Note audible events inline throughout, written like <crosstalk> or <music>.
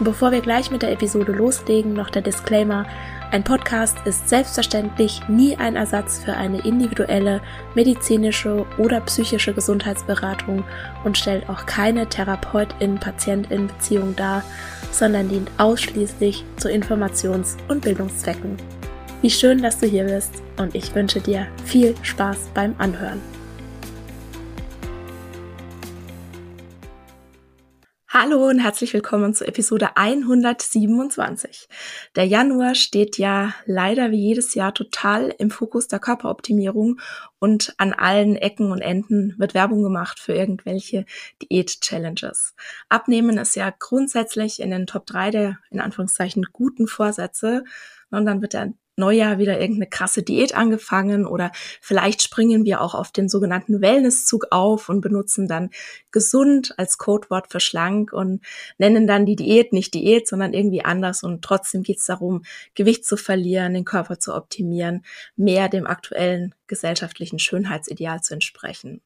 Bevor wir gleich mit der Episode loslegen, noch der Disclaimer, ein Podcast ist selbstverständlich nie ein Ersatz für eine individuelle medizinische oder psychische Gesundheitsberatung und stellt auch keine Therapeutin-Patientin-Beziehung dar, sondern dient ausschließlich zu Informations- und Bildungszwecken. Wie schön, dass du hier bist und ich wünsche dir viel Spaß beim Anhören. Hallo und herzlich willkommen zu Episode 127. Der Januar steht ja leider wie jedes Jahr total im Fokus der Körperoptimierung und an allen Ecken und Enden wird Werbung gemacht für irgendwelche Diät-Challenges. Abnehmen ist ja grundsätzlich in den Top 3 der in Anführungszeichen guten Vorsätze und dann wird der Neujahr wieder irgendeine krasse Diät angefangen oder vielleicht springen wir auch auf den sogenannten Wellnesszug auf und benutzen dann gesund als Codewort für schlank und nennen dann die Diät nicht Diät, sondern irgendwie anders und trotzdem geht es darum, Gewicht zu verlieren, den Körper zu optimieren, mehr dem aktuellen gesellschaftlichen Schönheitsideal zu entsprechen.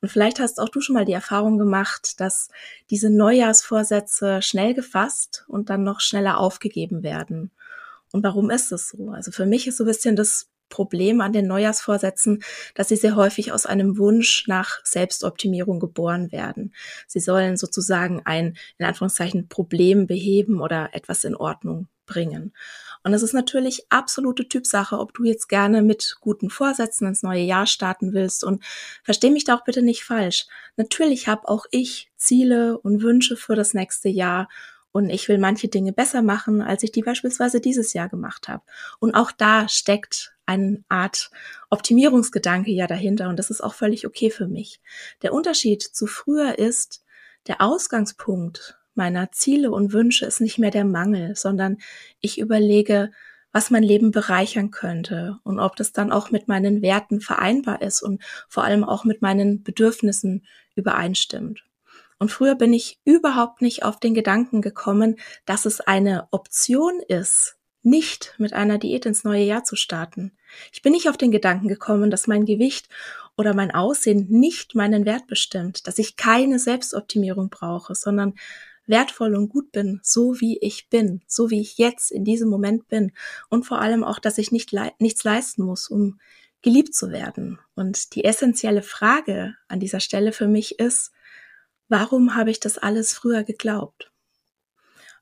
Und vielleicht hast auch du schon mal die Erfahrung gemacht, dass diese Neujahrsvorsätze schnell gefasst und dann noch schneller aufgegeben werden. Und warum ist es so? Also für mich ist so ein bisschen das Problem an den Neujahrsvorsätzen, dass sie sehr häufig aus einem Wunsch nach Selbstoptimierung geboren werden. Sie sollen sozusagen ein, in Anführungszeichen, Problem beheben oder etwas in Ordnung bringen. Und es ist natürlich absolute Typsache, ob du jetzt gerne mit guten Vorsätzen ins neue Jahr starten willst. Und versteh mich da auch bitte nicht falsch. Natürlich habe auch ich Ziele und Wünsche für das nächste Jahr und ich will manche Dinge besser machen, als ich die beispielsweise dieses Jahr gemacht habe. Und auch da steckt eine Art Optimierungsgedanke ja dahinter und das ist auch völlig okay für mich. Der Unterschied zu früher ist, der Ausgangspunkt meiner Ziele und Wünsche ist nicht mehr der Mangel, sondern ich überlege, was mein Leben bereichern könnte und ob das dann auch mit meinen Werten vereinbar ist und vor allem auch mit meinen Bedürfnissen übereinstimmt. Und früher bin ich überhaupt nicht auf den Gedanken gekommen, dass es eine Option ist, nicht mit einer Diät ins neue Jahr zu starten. Ich bin nicht auf den Gedanken gekommen, dass mein Gewicht oder mein Aussehen nicht meinen Wert bestimmt, dass ich keine Selbstoptimierung brauche, sondern wertvoll und gut bin, so wie ich bin, so wie ich jetzt in diesem Moment bin und vor allem auch, dass ich nicht le nichts leisten muss, um geliebt zu werden. Und die essentielle Frage an dieser Stelle für mich ist, warum habe ich das alles früher geglaubt?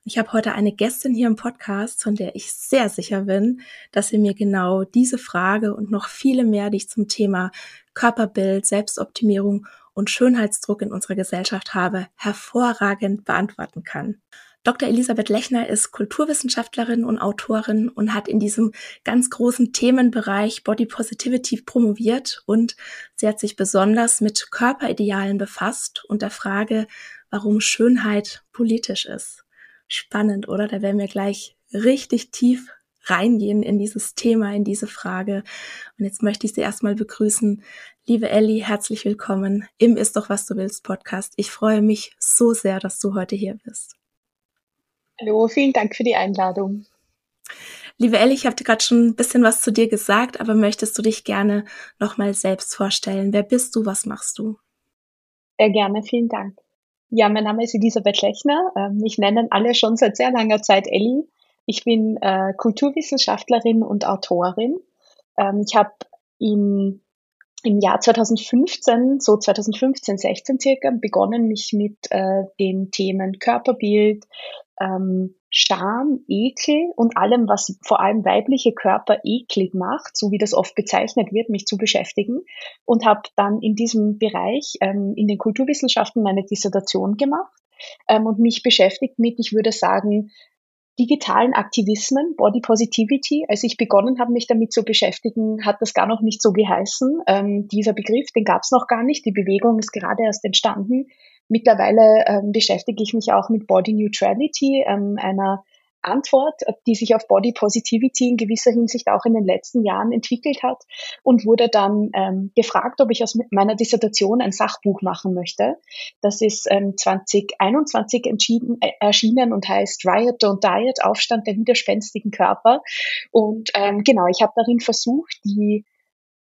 Ich habe heute eine Gästin hier im Podcast, von der ich sehr sicher bin, dass sie mir genau diese Frage und noch viele mehr, die ich zum Thema Körperbild, Selbstoptimierung und Schönheitsdruck in unserer Gesellschaft habe, hervorragend beantworten kann. Dr. Elisabeth Lechner ist Kulturwissenschaftlerin und Autorin und hat in diesem ganz großen Themenbereich Body Positivity promoviert und sie hat sich besonders mit Körperidealen befasst und der Frage, warum Schönheit politisch ist. Spannend, oder? Da werden wir gleich richtig tief reingehen in dieses Thema, in diese Frage. Und jetzt möchte ich Sie erstmal begrüßen. Liebe Ellie, herzlich willkommen im Ist doch was du willst Podcast. Ich freue mich so sehr, dass du heute hier bist. Hallo, vielen Dank für die Einladung. Liebe Ellie, ich habe dir gerade schon ein bisschen was zu dir gesagt, aber möchtest du dich gerne nochmal selbst vorstellen? Wer bist du? Was machst du? Sehr gerne, vielen Dank. Ja, mein Name ist Elisabeth Lechner. Mich ähm, nennen alle schon seit sehr langer Zeit Ellie. Ich bin äh, Kulturwissenschaftlerin und Autorin. Ähm, ich habe im, im Jahr 2015, so 2015, 16 circa, begonnen, mich mit äh, den Themen Körperbild, ähm, Scham, Ekel und allem, was vor allem weibliche Körper eklig macht, so wie das oft bezeichnet wird, mich zu beschäftigen. Und habe dann in diesem Bereich ähm, in den Kulturwissenschaften meine Dissertation gemacht ähm, und mich beschäftigt mit, ich würde sagen, digitalen Aktivismen, Body Positivity. Als ich begonnen habe, mich damit zu beschäftigen, hat das gar noch nicht so geheißen. Ähm, dieser Begriff, den gab es noch gar nicht. Die Bewegung ist gerade erst entstanden. Mittlerweile ähm, beschäftige ich mich auch mit Body Neutrality, ähm, einer Antwort, die sich auf Body Positivity in gewisser Hinsicht auch in den letzten Jahren entwickelt hat und wurde dann ähm, gefragt, ob ich aus meiner Dissertation ein Sachbuch machen möchte. Das ist ähm, 2021 entschieden, äh, erschienen und heißt Riot Don't Diet, Aufstand der widerspenstigen Körper. Und ähm, genau, ich habe darin versucht, die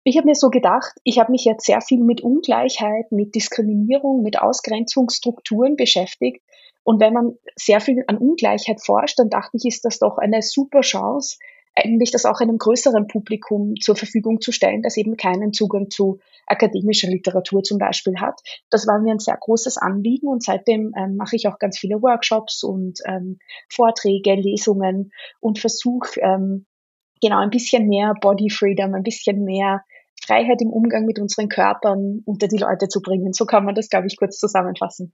ich habe mir so gedacht, ich habe mich jetzt sehr viel mit Ungleichheit, mit Diskriminierung, mit Ausgrenzungsstrukturen beschäftigt und wenn man sehr viel an Ungleichheit forscht, dann dachte ich, ist das doch eine super Chance, eigentlich das auch einem größeren Publikum zur Verfügung zu stellen, das eben keinen Zugang zu akademischer Literatur zum Beispiel hat. Das war mir ein sehr großes Anliegen und seitdem ähm, mache ich auch ganz viele Workshops und ähm, Vorträge, Lesungen und versuche ähm, genau ein bisschen mehr Body Freedom, ein bisschen mehr Freiheit im Umgang mit unseren Körpern unter die Leute zu bringen. So kann man das, glaube ich, kurz zusammenfassen.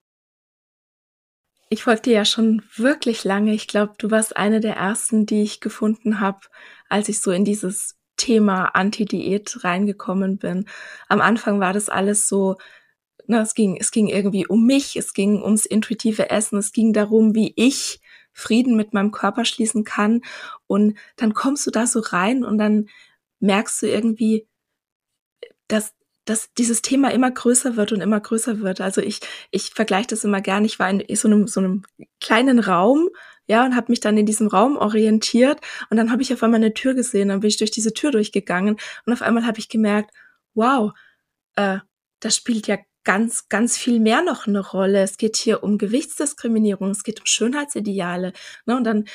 Ich folgte ja schon wirklich lange. Ich glaube, du warst eine der ersten, die ich gefunden habe, als ich so in dieses Thema Anti-Diät reingekommen bin. Am Anfang war das alles so, na, es ging, es ging irgendwie um mich, es ging ums intuitive Essen, es ging darum, wie ich Frieden mit meinem Körper schließen kann. Und dann kommst du da so rein und dann merkst du irgendwie, dass dass dieses Thema immer größer wird und immer größer wird. Also ich, ich vergleiche das immer gern. Ich war in so einem, so einem kleinen Raum, ja, und habe mich dann in diesem Raum orientiert und dann habe ich auf einmal eine Tür gesehen, dann bin ich durch diese Tür durchgegangen und auf einmal habe ich gemerkt, wow, äh, das spielt ja ganz, ganz viel mehr noch eine Rolle. Es geht hier um Gewichtsdiskriminierung, es geht um Schönheitsideale. Ne? Und dann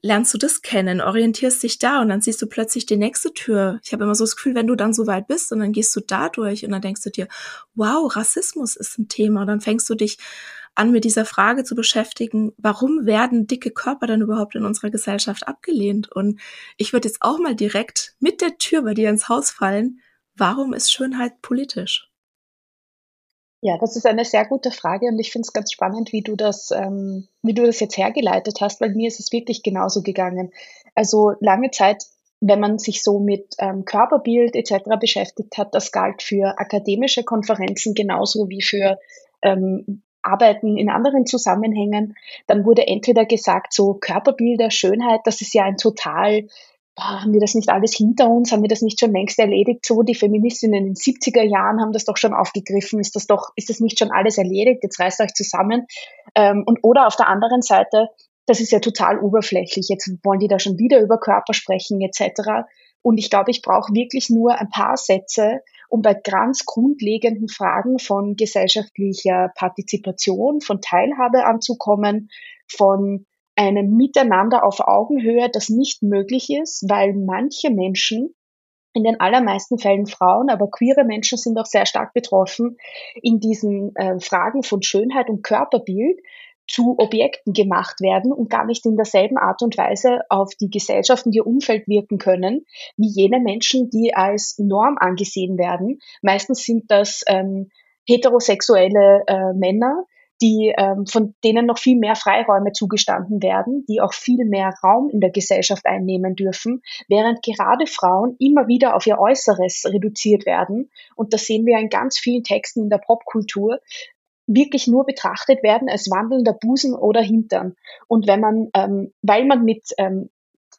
lernst du das kennen, orientierst dich da und dann siehst du plötzlich die nächste Tür. Ich habe immer so das Gefühl, wenn du dann so weit bist und dann gehst du da durch und dann denkst du dir, wow, Rassismus ist ein Thema. Und dann fängst du dich an, mit dieser Frage zu beschäftigen, warum werden dicke Körper dann überhaupt in unserer Gesellschaft abgelehnt? Und ich würde jetzt auch mal direkt mit der Tür bei dir ins Haus fallen. Warum ist Schönheit politisch? Ja, das ist eine sehr gute Frage und ich finde es ganz spannend, wie du das, ähm, wie du das jetzt hergeleitet hast, weil mir ist es wirklich genauso gegangen. Also lange Zeit, wenn man sich so mit ähm, Körperbild etc. beschäftigt hat, das galt für akademische Konferenzen genauso wie für ähm, Arbeiten in anderen Zusammenhängen, dann wurde entweder gesagt, so Körperbilder, Schönheit, das ist ja ein total haben wir das nicht alles hinter uns, haben wir das nicht schon längst erledigt? So, die Feministinnen in den 70er Jahren haben das doch schon aufgegriffen, ist das doch, ist das nicht schon alles erledigt? Jetzt reißt euch zusammen. Ähm, und oder auf der anderen Seite, das ist ja total oberflächlich. Jetzt wollen die da schon wieder über Körper sprechen, etc. Und ich glaube, ich brauche wirklich nur ein paar Sätze, um bei ganz grundlegenden Fragen von gesellschaftlicher Partizipation, von Teilhabe anzukommen, von einem Miteinander auf Augenhöhe, das nicht möglich ist, weil manche Menschen, in den allermeisten Fällen Frauen, aber queere Menschen sind auch sehr stark betroffen, in diesen äh, Fragen von Schönheit und Körperbild zu Objekten gemacht werden und gar nicht in derselben Art und Weise auf die Gesellschaft und ihr Umfeld wirken können, wie jene Menschen, die als Norm angesehen werden. Meistens sind das ähm, heterosexuelle äh, Männer, die, ähm, von denen noch viel mehr Freiräume zugestanden werden, die auch viel mehr Raum in der Gesellschaft einnehmen dürfen, während gerade Frauen immer wieder auf ihr Äußeres reduziert werden. Und das sehen wir in ganz vielen Texten in der Popkultur, wirklich nur betrachtet werden als wandelnder Busen oder Hintern. Und wenn man, ähm, weil man mit ähm,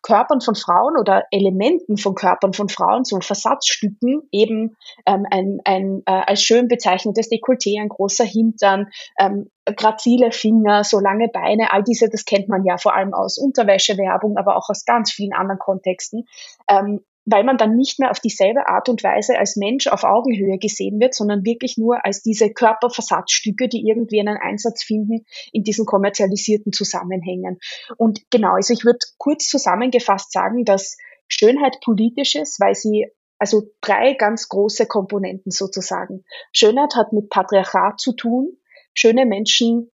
Körpern von Frauen oder Elementen von Körpern von Frauen, so Versatzstücken, eben ähm, ein, ein äh, als schön bezeichnetes Dekolleté, ein großer Hintern, ähm, grazile Finger, so lange Beine, all diese, das kennt man ja vor allem aus Unterwäschewerbung, aber auch aus ganz vielen anderen Kontexten. Ähm, weil man dann nicht mehr auf dieselbe Art und Weise als Mensch auf Augenhöhe gesehen wird, sondern wirklich nur als diese Körperversatzstücke, die irgendwie einen Einsatz finden in diesen kommerzialisierten Zusammenhängen. Und genau, also ich würde kurz zusammengefasst sagen, dass Schönheit politisch ist, weil sie also drei ganz große Komponenten sozusagen. Schönheit hat mit Patriarchat zu tun. Schöne Menschen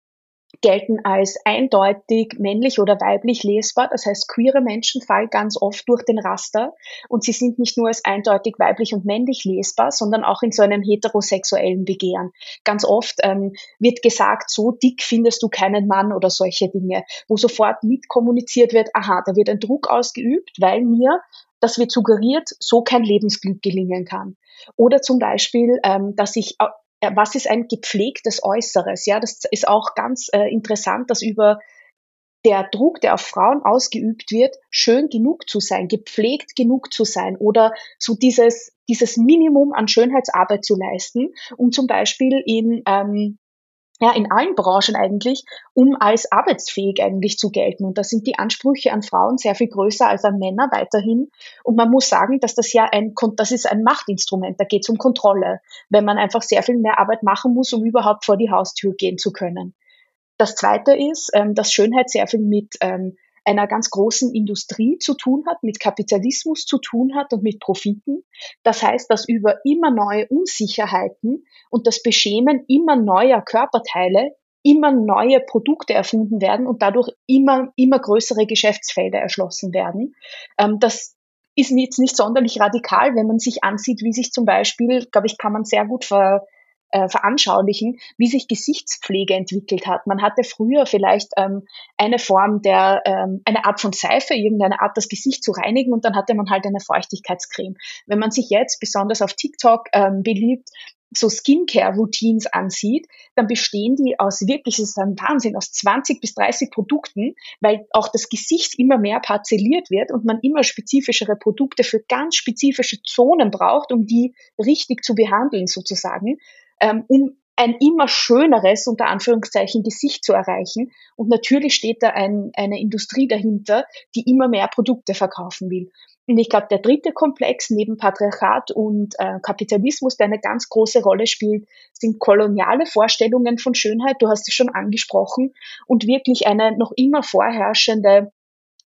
gelten als eindeutig männlich oder weiblich lesbar. Das heißt, queere Menschen fallen ganz oft durch den Raster und sie sind nicht nur als eindeutig weiblich und männlich lesbar, sondern auch in so einem heterosexuellen Begehren. Ganz oft ähm, wird gesagt, so dick findest du keinen Mann oder solche Dinge, wo sofort mitkommuniziert wird, aha, da wird ein Druck ausgeübt, weil mir das wird suggeriert, so kein Lebensglück gelingen kann. Oder zum Beispiel, ähm, dass ich was ist ein gepflegtes Äußeres? Ja, das ist auch ganz äh, interessant, dass über der Druck, der auf Frauen ausgeübt wird, schön genug zu sein, gepflegt genug zu sein oder so dieses, dieses Minimum an Schönheitsarbeit zu leisten, um zum Beispiel in ähm, ja, in allen Branchen eigentlich, um als arbeitsfähig eigentlich zu gelten. Und da sind die Ansprüche an Frauen sehr viel größer als an Männer weiterhin. Und man muss sagen, dass das ja ein, das ist ein Machtinstrument. Da geht es um Kontrolle, wenn man einfach sehr viel mehr Arbeit machen muss, um überhaupt vor die Haustür gehen zu können. Das zweite ist, ähm, dass Schönheit sehr viel mit ähm, einer ganz großen Industrie zu tun hat, mit Kapitalismus zu tun hat und mit Profiten. Das heißt, dass über immer neue Unsicherheiten und das Beschämen immer neuer Körperteile immer neue Produkte erfunden werden und dadurch immer, immer größere Geschäftsfelder erschlossen werden. Ähm, das ist jetzt nicht sonderlich radikal, wenn man sich ansieht, wie sich zum Beispiel, glaube ich, kann man sehr gut ver, äh, veranschaulichen, wie sich Gesichtspflege entwickelt hat. Man hatte früher vielleicht ähm, eine Form der, ähm, eine Art von Seife, irgendeine Art, das Gesicht zu reinigen und dann hatte man halt eine Feuchtigkeitscreme. Wenn man sich jetzt besonders auf TikTok ähm, beliebt so Skincare-Routines ansieht, dann bestehen die aus wirklich, es ist ein Wahnsinn, aus 20 bis 30 Produkten, weil auch das Gesicht immer mehr parzelliert wird und man immer spezifischere Produkte für ganz spezifische Zonen braucht, um die richtig zu behandeln sozusagen ähm, um ein immer schöneres, unter Anführungszeichen, Gesicht zu erreichen. Und natürlich steht da ein, eine Industrie dahinter, die immer mehr Produkte verkaufen will. Und ich glaube, der dritte Komplex neben Patriarchat und äh, Kapitalismus, der eine ganz große Rolle spielt, sind koloniale Vorstellungen von Schönheit. Du hast es schon angesprochen. Und wirklich eine noch immer vorherrschende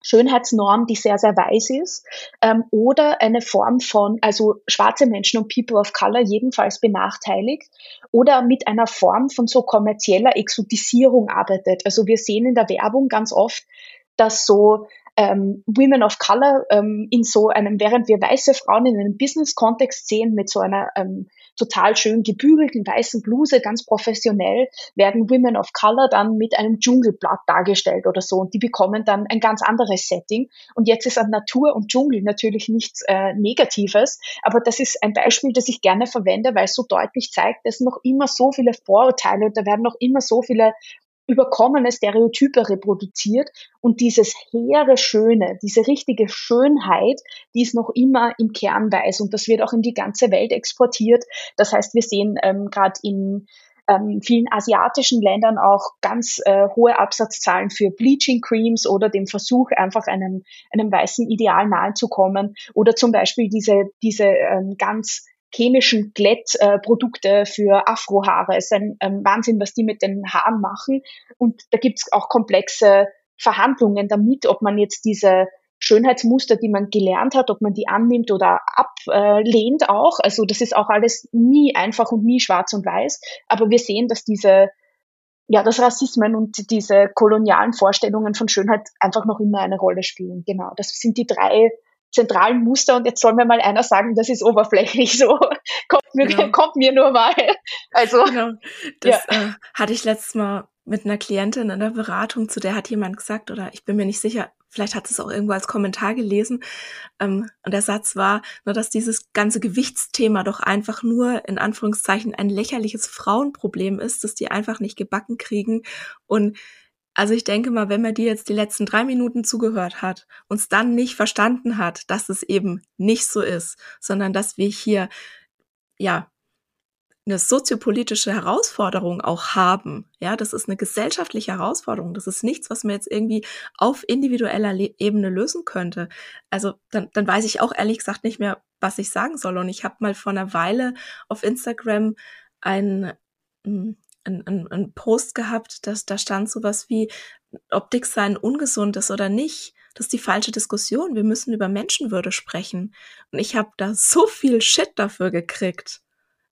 Schönheitsnorm, die sehr, sehr weiß ist, ähm, oder eine Form von, also schwarze Menschen und People of Color jedenfalls benachteiligt, oder mit einer Form von so kommerzieller Exotisierung arbeitet. Also wir sehen in der Werbung ganz oft, dass so ähm, Women of Color ähm, in so einem, während wir weiße Frauen in einem Business-Kontext sehen mit so einer ähm, total schön gebügelten weißen Bluse, ganz professionell, werden Women of Color dann mit einem Dschungelblatt dargestellt oder so und die bekommen dann ein ganz anderes Setting. Und jetzt ist an Natur und Dschungel natürlich nichts äh, Negatives, aber das ist ein Beispiel, das ich gerne verwende, weil es so deutlich zeigt, dass noch immer so viele Vorurteile und da werden noch immer so viele überkommene Stereotype reproduziert und dieses hehre Schöne, diese richtige Schönheit, die ist noch immer im Kern weiß und das wird auch in die ganze Welt exportiert. Das heißt, wir sehen ähm, gerade in ähm, vielen asiatischen Ländern auch ganz äh, hohe Absatzzahlen für Bleaching Creams oder dem Versuch, einfach einem, einem weißen Ideal nahe zu kommen oder zum Beispiel diese, diese ähm, ganz chemischen Glättprodukte für Afrohaare. Es ist ein ähm, Wahnsinn, was die mit den Haaren machen. Und da gibt es auch komplexe Verhandlungen damit, ob man jetzt diese Schönheitsmuster, die man gelernt hat, ob man die annimmt oder ablehnt auch. Also das ist auch alles nie einfach und nie schwarz und weiß. Aber wir sehen, dass diese, ja, das Rassismen und diese kolonialen Vorstellungen von Schönheit einfach noch immer eine Rolle spielen. Genau. Das sind die drei zentralen Muster und jetzt soll mir mal einer sagen, das ist oberflächlich so. <laughs> kommt, mir, genau. <laughs> kommt mir nur mal. Also, genau. Das ja. äh, hatte ich letztes Mal mit einer Klientin in der Beratung, zu der hat jemand gesagt, oder ich bin mir nicht sicher, vielleicht hat es auch irgendwo als Kommentar gelesen, ähm, und der Satz war, nur dass dieses ganze Gewichtsthema doch einfach nur in Anführungszeichen ein lächerliches Frauenproblem ist, dass die einfach nicht gebacken kriegen und also ich denke mal, wenn man dir jetzt die letzten drei Minuten zugehört hat, uns dann nicht verstanden hat, dass es eben nicht so ist, sondern dass wir hier, ja, eine soziopolitische Herausforderung auch haben. Ja, das ist eine gesellschaftliche Herausforderung. Das ist nichts, was man jetzt irgendwie auf individueller Le Ebene lösen könnte. Also dann, dann weiß ich auch ehrlich gesagt nicht mehr, was ich sagen soll. Und ich habe mal vor einer Weile auf Instagram ein hm, einen, einen Post gehabt, dass da stand sowas wie, ob Dick sein ungesund ist oder nicht. Das ist die falsche Diskussion. Wir müssen über Menschenwürde sprechen. Und ich habe da so viel Shit dafür gekriegt.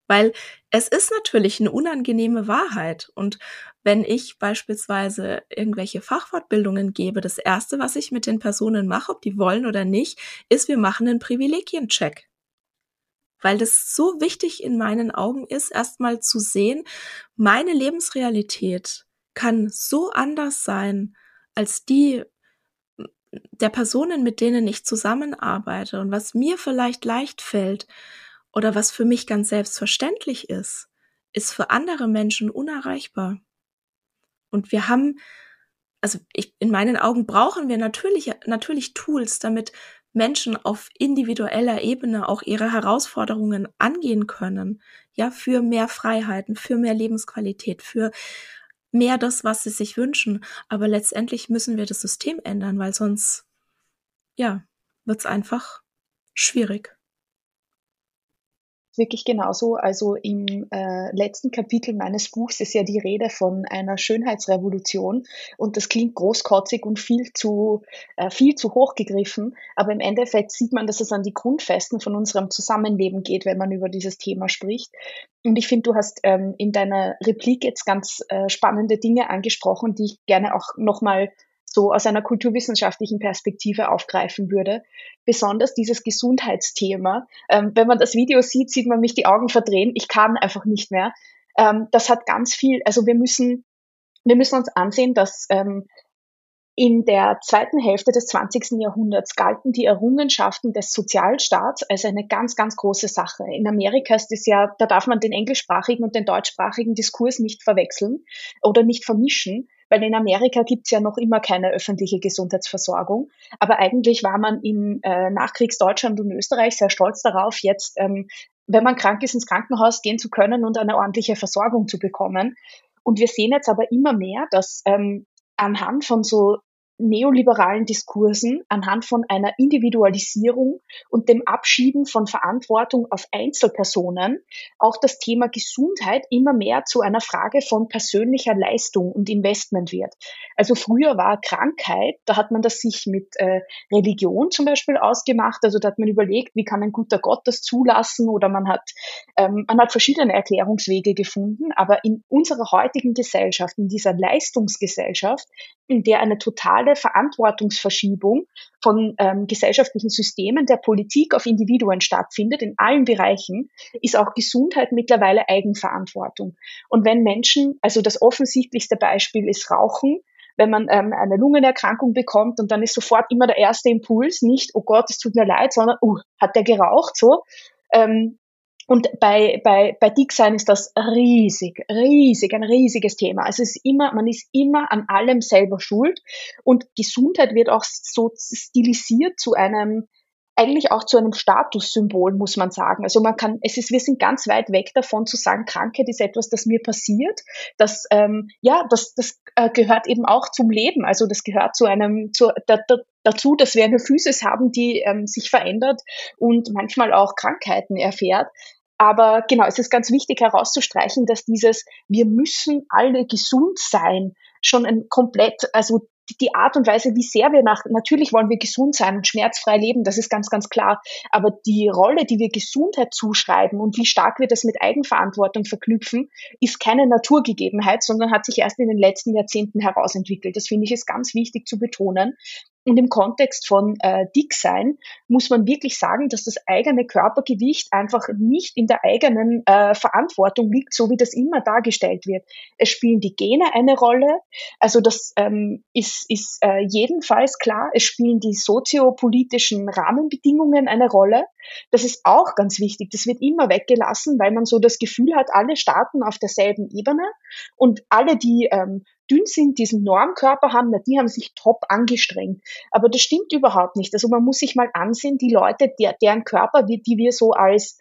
Weil es ist natürlich eine unangenehme Wahrheit. Und wenn ich beispielsweise irgendwelche Fachfortbildungen gebe, das Erste, was ich mit den Personen mache, ob die wollen oder nicht, ist, wir machen einen Privilegiencheck. Weil das so wichtig in meinen Augen ist, erstmal zu sehen, meine Lebensrealität kann so anders sein als die der Personen, mit denen ich zusammenarbeite und was mir vielleicht leicht fällt oder was für mich ganz selbstverständlich ist, ist für andere Menschen unerreichbar. Und wir haben, also ich, in meinen Augen brauchen wir natürlich, natürlich Tools, damit Menschen auf individueller Ebene auch ihre Herausforderungen angehen können. Ja, für mehr Freiheiten, für mehr Lebensqualität, für mehr das, was sie sich wünschen. Aber letztendlich müssen wir das System ändern, weil sonst, ja, wird's einfach schwierig wirklich genauso. Also im äh, letzten Kapitel meines Buchs ist ja die Rede von einer Schönheitsrevolution und das klingt großkotzig und viel zu, äh, viel zu hoch gegriffen. Aber im Endeffekt sieht man, dass es an die Grundfesten von unserem Zusammenleben geht, wenn man über dieses Thema spricht. Und ich finde, du hast ähm, in deiner Replik jetzt ganz äh, spannende Dinge angesprochen, die ich gerne auch nochmal so aus einer kulturwissenschaftlichen Perspektive aufgreifen würde. Besonders dieses Gesundheitsthema. Ähm, wenn man das Video sieht, sieht man mich die Augen verdrehen. Ich kann einfach nicht mehr. Ähm, das hat ganz viel, also wir müssen, wir müssen uns ansehen, dass ähm, in der zweiten Hälfte des 20. Jahrhunderts galten die Errungenschaften des Sozialstaats als eine ganz, ganz große Sache. In Amerika ist es ja, da darf man den englischsprachigen und den deutschsprachigen Diskurs nicht verwechseln oder nicht vermischen weil in Amerika gibt's ja noch immer keine öffentliche Gesundheitsversorgung. Aber eigentlich war man in äh, Nachkriegsdeutschland und Österreich sehr stolz darauf, jetzt, ähm, wenn man krank ist, ins Krankenhaus gehen zu können und eine ordentliche Versorgung zu bekommen. Und wir sehen jetzt aber immer mehr, dass ähm, anhand von so neoliberalen Diskursen anhand von einer Individualisierung und dem Abschieben von Verantwortung auf Einzelpersonen auch das Thema Gesundheit immer mehr zu einer Frage von persönlicher Leistung und Investment wird. Also früher war Krankheit, da hat man das sich mit äh, Religion zum Beispiel ausgemacht, also da hat man überlegt, wie kann ein guter Gott das zulassen? Oder man hat, ähm, man hat verschiedene Erklärungswege gefunden, aber in unserer heutigen Gesellschaft, in dieser Leistungsgesellschaft, in der eine totale Verantwortungsverschiebung von ähm, gesellschaftlichen Systemen der Politik auf Individuen stattfindet, in allen Bereichen, ist auch Gesundheit mittlerweile Eigenverantwortung. Und wenn Menschen, also das offensichtlichste Beispiel ist Rauchen, wenn man ähm, eine Lungenerkrankung bekommt und dann ist sofort immer der erste Impuls, nicht, oh Gott, es tut mir leid, sondern, uh, hat der geraucht, so. Ähm, und bei, bei, bei Dicksein ist das riesig, riesig, ein riesiges Thema. Also es ist immer, man ist immer an allem selber schuld. Und Gesundheit wird auch so stilisiert zu einem, eigentlich auch zu einem Statussymbol, muss man sagen. Also man kann, es ist, wir sind ganz weit weg davon zu sagen, Krankheit ist etwas, das mir passiert. Das, ähm, ja, das, das äh, gehört eben auch zum Leben. Also das gehört zu einem, zu, da, da, dazu, dass wir eine Physis haben, die ähm, sich verändert und manchmal auch Krankheiten erfährt. Aber genau, es ist ganz wichtig herauszustreichen, dass dieses wir müssen alle gesund sein schon ein komplett, also die Art und Weise, wie sehr wir nach, natürlich wollen wir gesund sein und schmerzfrei leben, das ist ganz, ganz klar. Aber die Rolle, die wir Gesundheit zuschreiben und wie stark wir das mit Eigenverantwortung verknüpfen, ist keine Naturgegebenheit, sondern hat sich erst in den letzten Jahrzehnten herausentwickelt. Das finde ich ist ganz wichtig zu betonen. Und im Kontext von äh, Dicksein muss man wirklich sagen, dass das eigene Körpergewicht einfach nicht in der eigenen äh, Verantwortung liegt, so wie das immer dargestellt wird. Es spielen die Gene eine Rolle, also das ähm, ist, ist äh, jedenfalls klar. Es spielen die soziopolitischen Rahmenbedingungen eine Rolle. Das ist auch ganz wichtig. Das wird immer weggelassen, weil man so das Gefühl hat, alle starten auf derselben Ebene und alle, die ähm, dünn sind, diesen Normkörper haben, na, die haben sich top angestrengt. Aber das stimmt überhaupt nicht. Also man muss sich mal ansehen, die Leute, der, deren Körper, die, die wir so als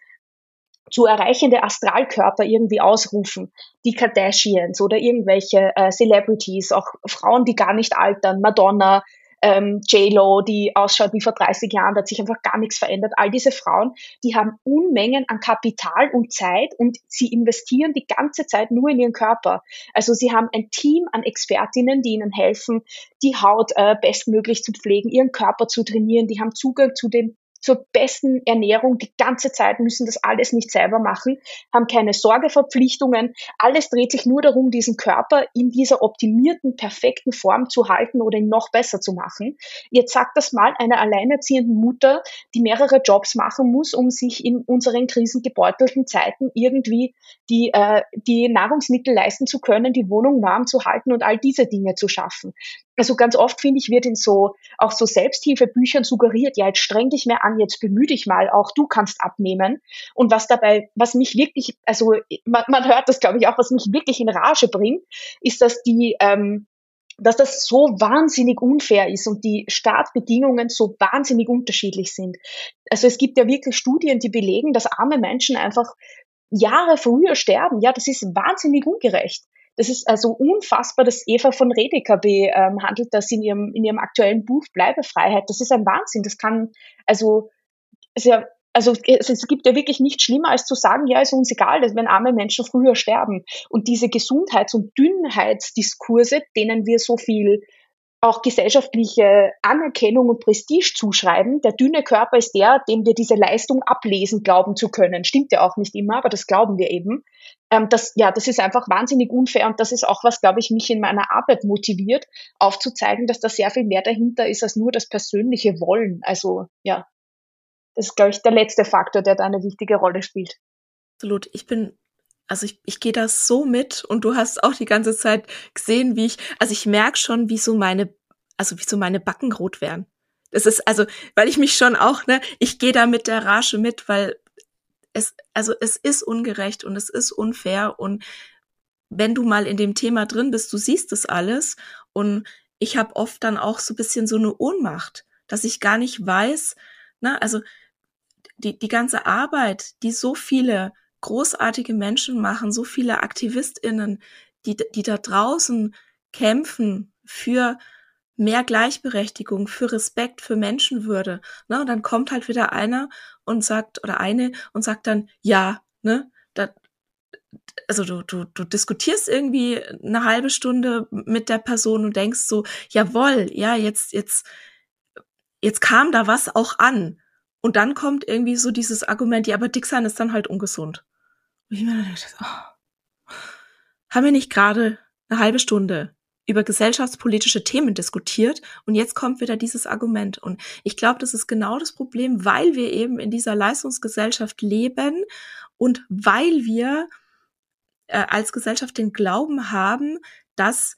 zu erreichende Astralkörper irgendwie ausrufen. Die Kardashians oder irgendwelche äh, Celebrities, auch Frauen, die gar nicht altern, Madonna, ähm, J-Lo, die ausschaut wie vor 30 Jahren, da hat sich einfach gar nichts verändert. All diese Frauen, die haben Unmengen an Kapital und Zeit und sie investieren die ganze Zeit nur in ihren Körper. Also sie haben ein Team an Expertinnen, die ihnen helfen, die Haut äh, bestmöglich zu pflegen, ihren Körper zu trainieren, die haben Zugang zu den zur besten Ernährung die ganze Zeit, müssen das alles nicht selber machen, haben keine Sorgeverpflichtungen. Alles dreht sich nur darum, diesen Körper in dieser optimierten, perfekten Form zu halten oder ihn noch besser zu machen. Jetzt sagt das mal einer alleinerziehenden Mutter, die mehrere Jobs machen muss, um sich in unseren krisengebeutelten Zeiten irgendwie die, äh, die Nahrungsmittel leisten zu können, die Wohnung warm zu halten und all diese Dinge zu schaffen. Also ganz oft, finde ich, wird in so, auch so Selbsthilfebüchern suggeriert, ja, jetzt streng dich mehr an, jetzt bemühe dich mal, auch du kannst abnehmen. Und was dabei, was mich wirklich, also man, man hört das, glaube ich, auch, was mich wirklich in Rage bringt, ist, dass die, ähm, dass das so wahnsinnig unfair ist und die Startbedingungen so wahnsinnig unterschiedlich sind. Also es gibt ja wirklich Studien, die belegen, dass arme Menschen einfach Jahre früher sterben. Ja, das ist wahnsinnig ungerecht. Das ist also unfassbar, dass Eva von Redeker behandelt ähm, das in ihrem, in ihrem aktuellen Buch Bleibefreiheit. Das ist ein Wahnsinn. Das kann, also, sehr, also es, gibt ja wirklich nichts schlimmer, als zu sagen, ja, ist uns egal, wenn arme Menschen früher sterben. Und diese Gesundheits- und Dünnheitsdiskurse, denen wir so viel auch gesellschaftliche Anerkennung und Prestige zuschreiben. Der dünne Körper ist der, dem wir diese Leistung ablesen glauben zu können. Stimmt ja auch nicht immer, aber das glauben wir eben. Ähm, das, ja, das ist einfach wahnsinnig unfair und das ist auch was, glaube ich, mich in meiner Arbeit motiviert, aufzuzeigen, dass da sehr viel mehr dahinter ist als nur das persönliche Wollen. Also ja, das ist, glaube ich, der letzte Faktor, der da eine wichtige Rolle spielt. Absolut. Ich bin also ich, ich gehe das so mit und du hast auch die ganze Zeit gesehen, wie ich, also ich merke schon, wie so meine, also wie so meine Backen rot werden. Das ist also, weil ich mich schon auch, ne, ich gehe da mit der Rage mit, weil es, also es ist ungerecht und es ist unfair und wenn du mal in dem Thema drin bist, du siehst das alles und ich habe oft dann auch so bisschen so eine Ohnmacht, dass ich gar nicht weiß, ne, also die, die ganze Arbeit, die so viele großartige Menschen machen, so viele AktivistInnen, die, die da draußen kämpfen für mehr Gleichberechtigung, für Respekt, für Menschenwürde. Ne? Und dann kommt halt wieder einer und sagt, oder eine und sagt dann, ja, ne, da, also du, du, du diskutierst irgendwie eine halbe Stunde mit der Person und denkst so, jawohl, ja, jetzt, jetzt, jetzt kam da was auch an. Und dann kommt irgendwie so dieses Argument, ja, aber dick sein ist dann halt ungesund. Und ich mir oh, haben wir nicht gerade eine halbe Stunde über gesellschaftspolitische Themen diskutiert und jetzt kommt wieder dieses Argument. Und ich glaube, das ist genau das Problem, weil wir eben in dieser Leistungsgesellschaft leben und weil wir äh, als Gesellschaft den Glauben haben, dass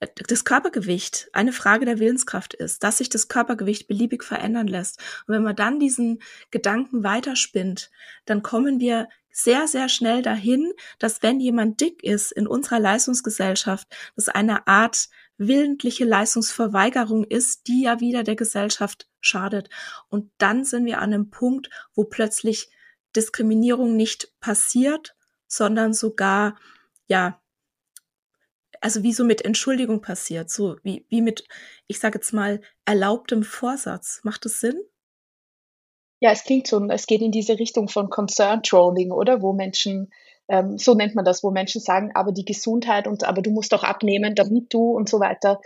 das Körpergewicht eine Frage der Willenskraft ist, dass sich das Körpergewicht beliebig verändern lässt. Und wenn man dann diesen Gedanken weiterspinnt, dann kommen wir sehr, sehr schnell dahin, dass wenn jemand dick ist in unserer Leistungsgesellschaft, das eine Art willentliche Leistungsverweigerung ist, die ja wieder der Gesellschaft schadet. Und dann sind wir an einem Punkt, wo plötzlich Diskriminierung nicht passiert, sondern sogar, ja, also wie so mit Entschuldigung passiert, so wie, wie mit, ich sage jetzt mal, erlaubtem Vorsatz. Macht das Sinn? Ja, es klingt so, es geht in diese Richtung von Concern Trolling, oder? Wo Menschen, ähm, so nennt man das, wo Menschen sagen, aber die Gesundheit und aber du musst auch abnehmen, damit du und so weiter.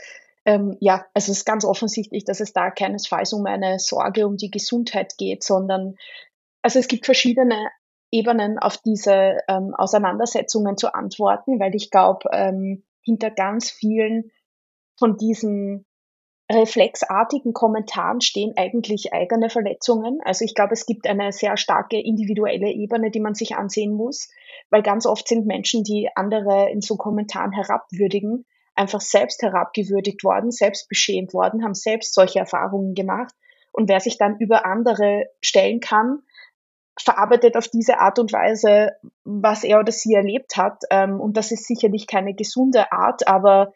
Ähm, ja, also es ist ganz offensichtlich, dass es da keinesfalls um eine Sorge um die Gesundheit geht, sondern also es gibt verschiedene Ebenen auf diese ähm, Auseinandersetzungen zu antworten, weil ich glaube, ähm, hinter ganz vielen von diesen reflexartigen Kommentaren stehen eigentlich eigene Verletzungen. Also ich glaube, es gibt eine sehr starke individuelle Ebene, die man sich ansehen muss, weil ganz oft sind Menschen, die andere in so Kommentaren herabwürdigen, einfach selbst herabgewürdigt worden, selbst beschämt worden, haben selbst solche Erfahrungen gemacht. Und wer sich dann über andere stellen kann, verarbeitet auf diese Art und Weise, was er oder sie erlebt hat. Ähm, und das ist sicherlich keine gesunde Art, aber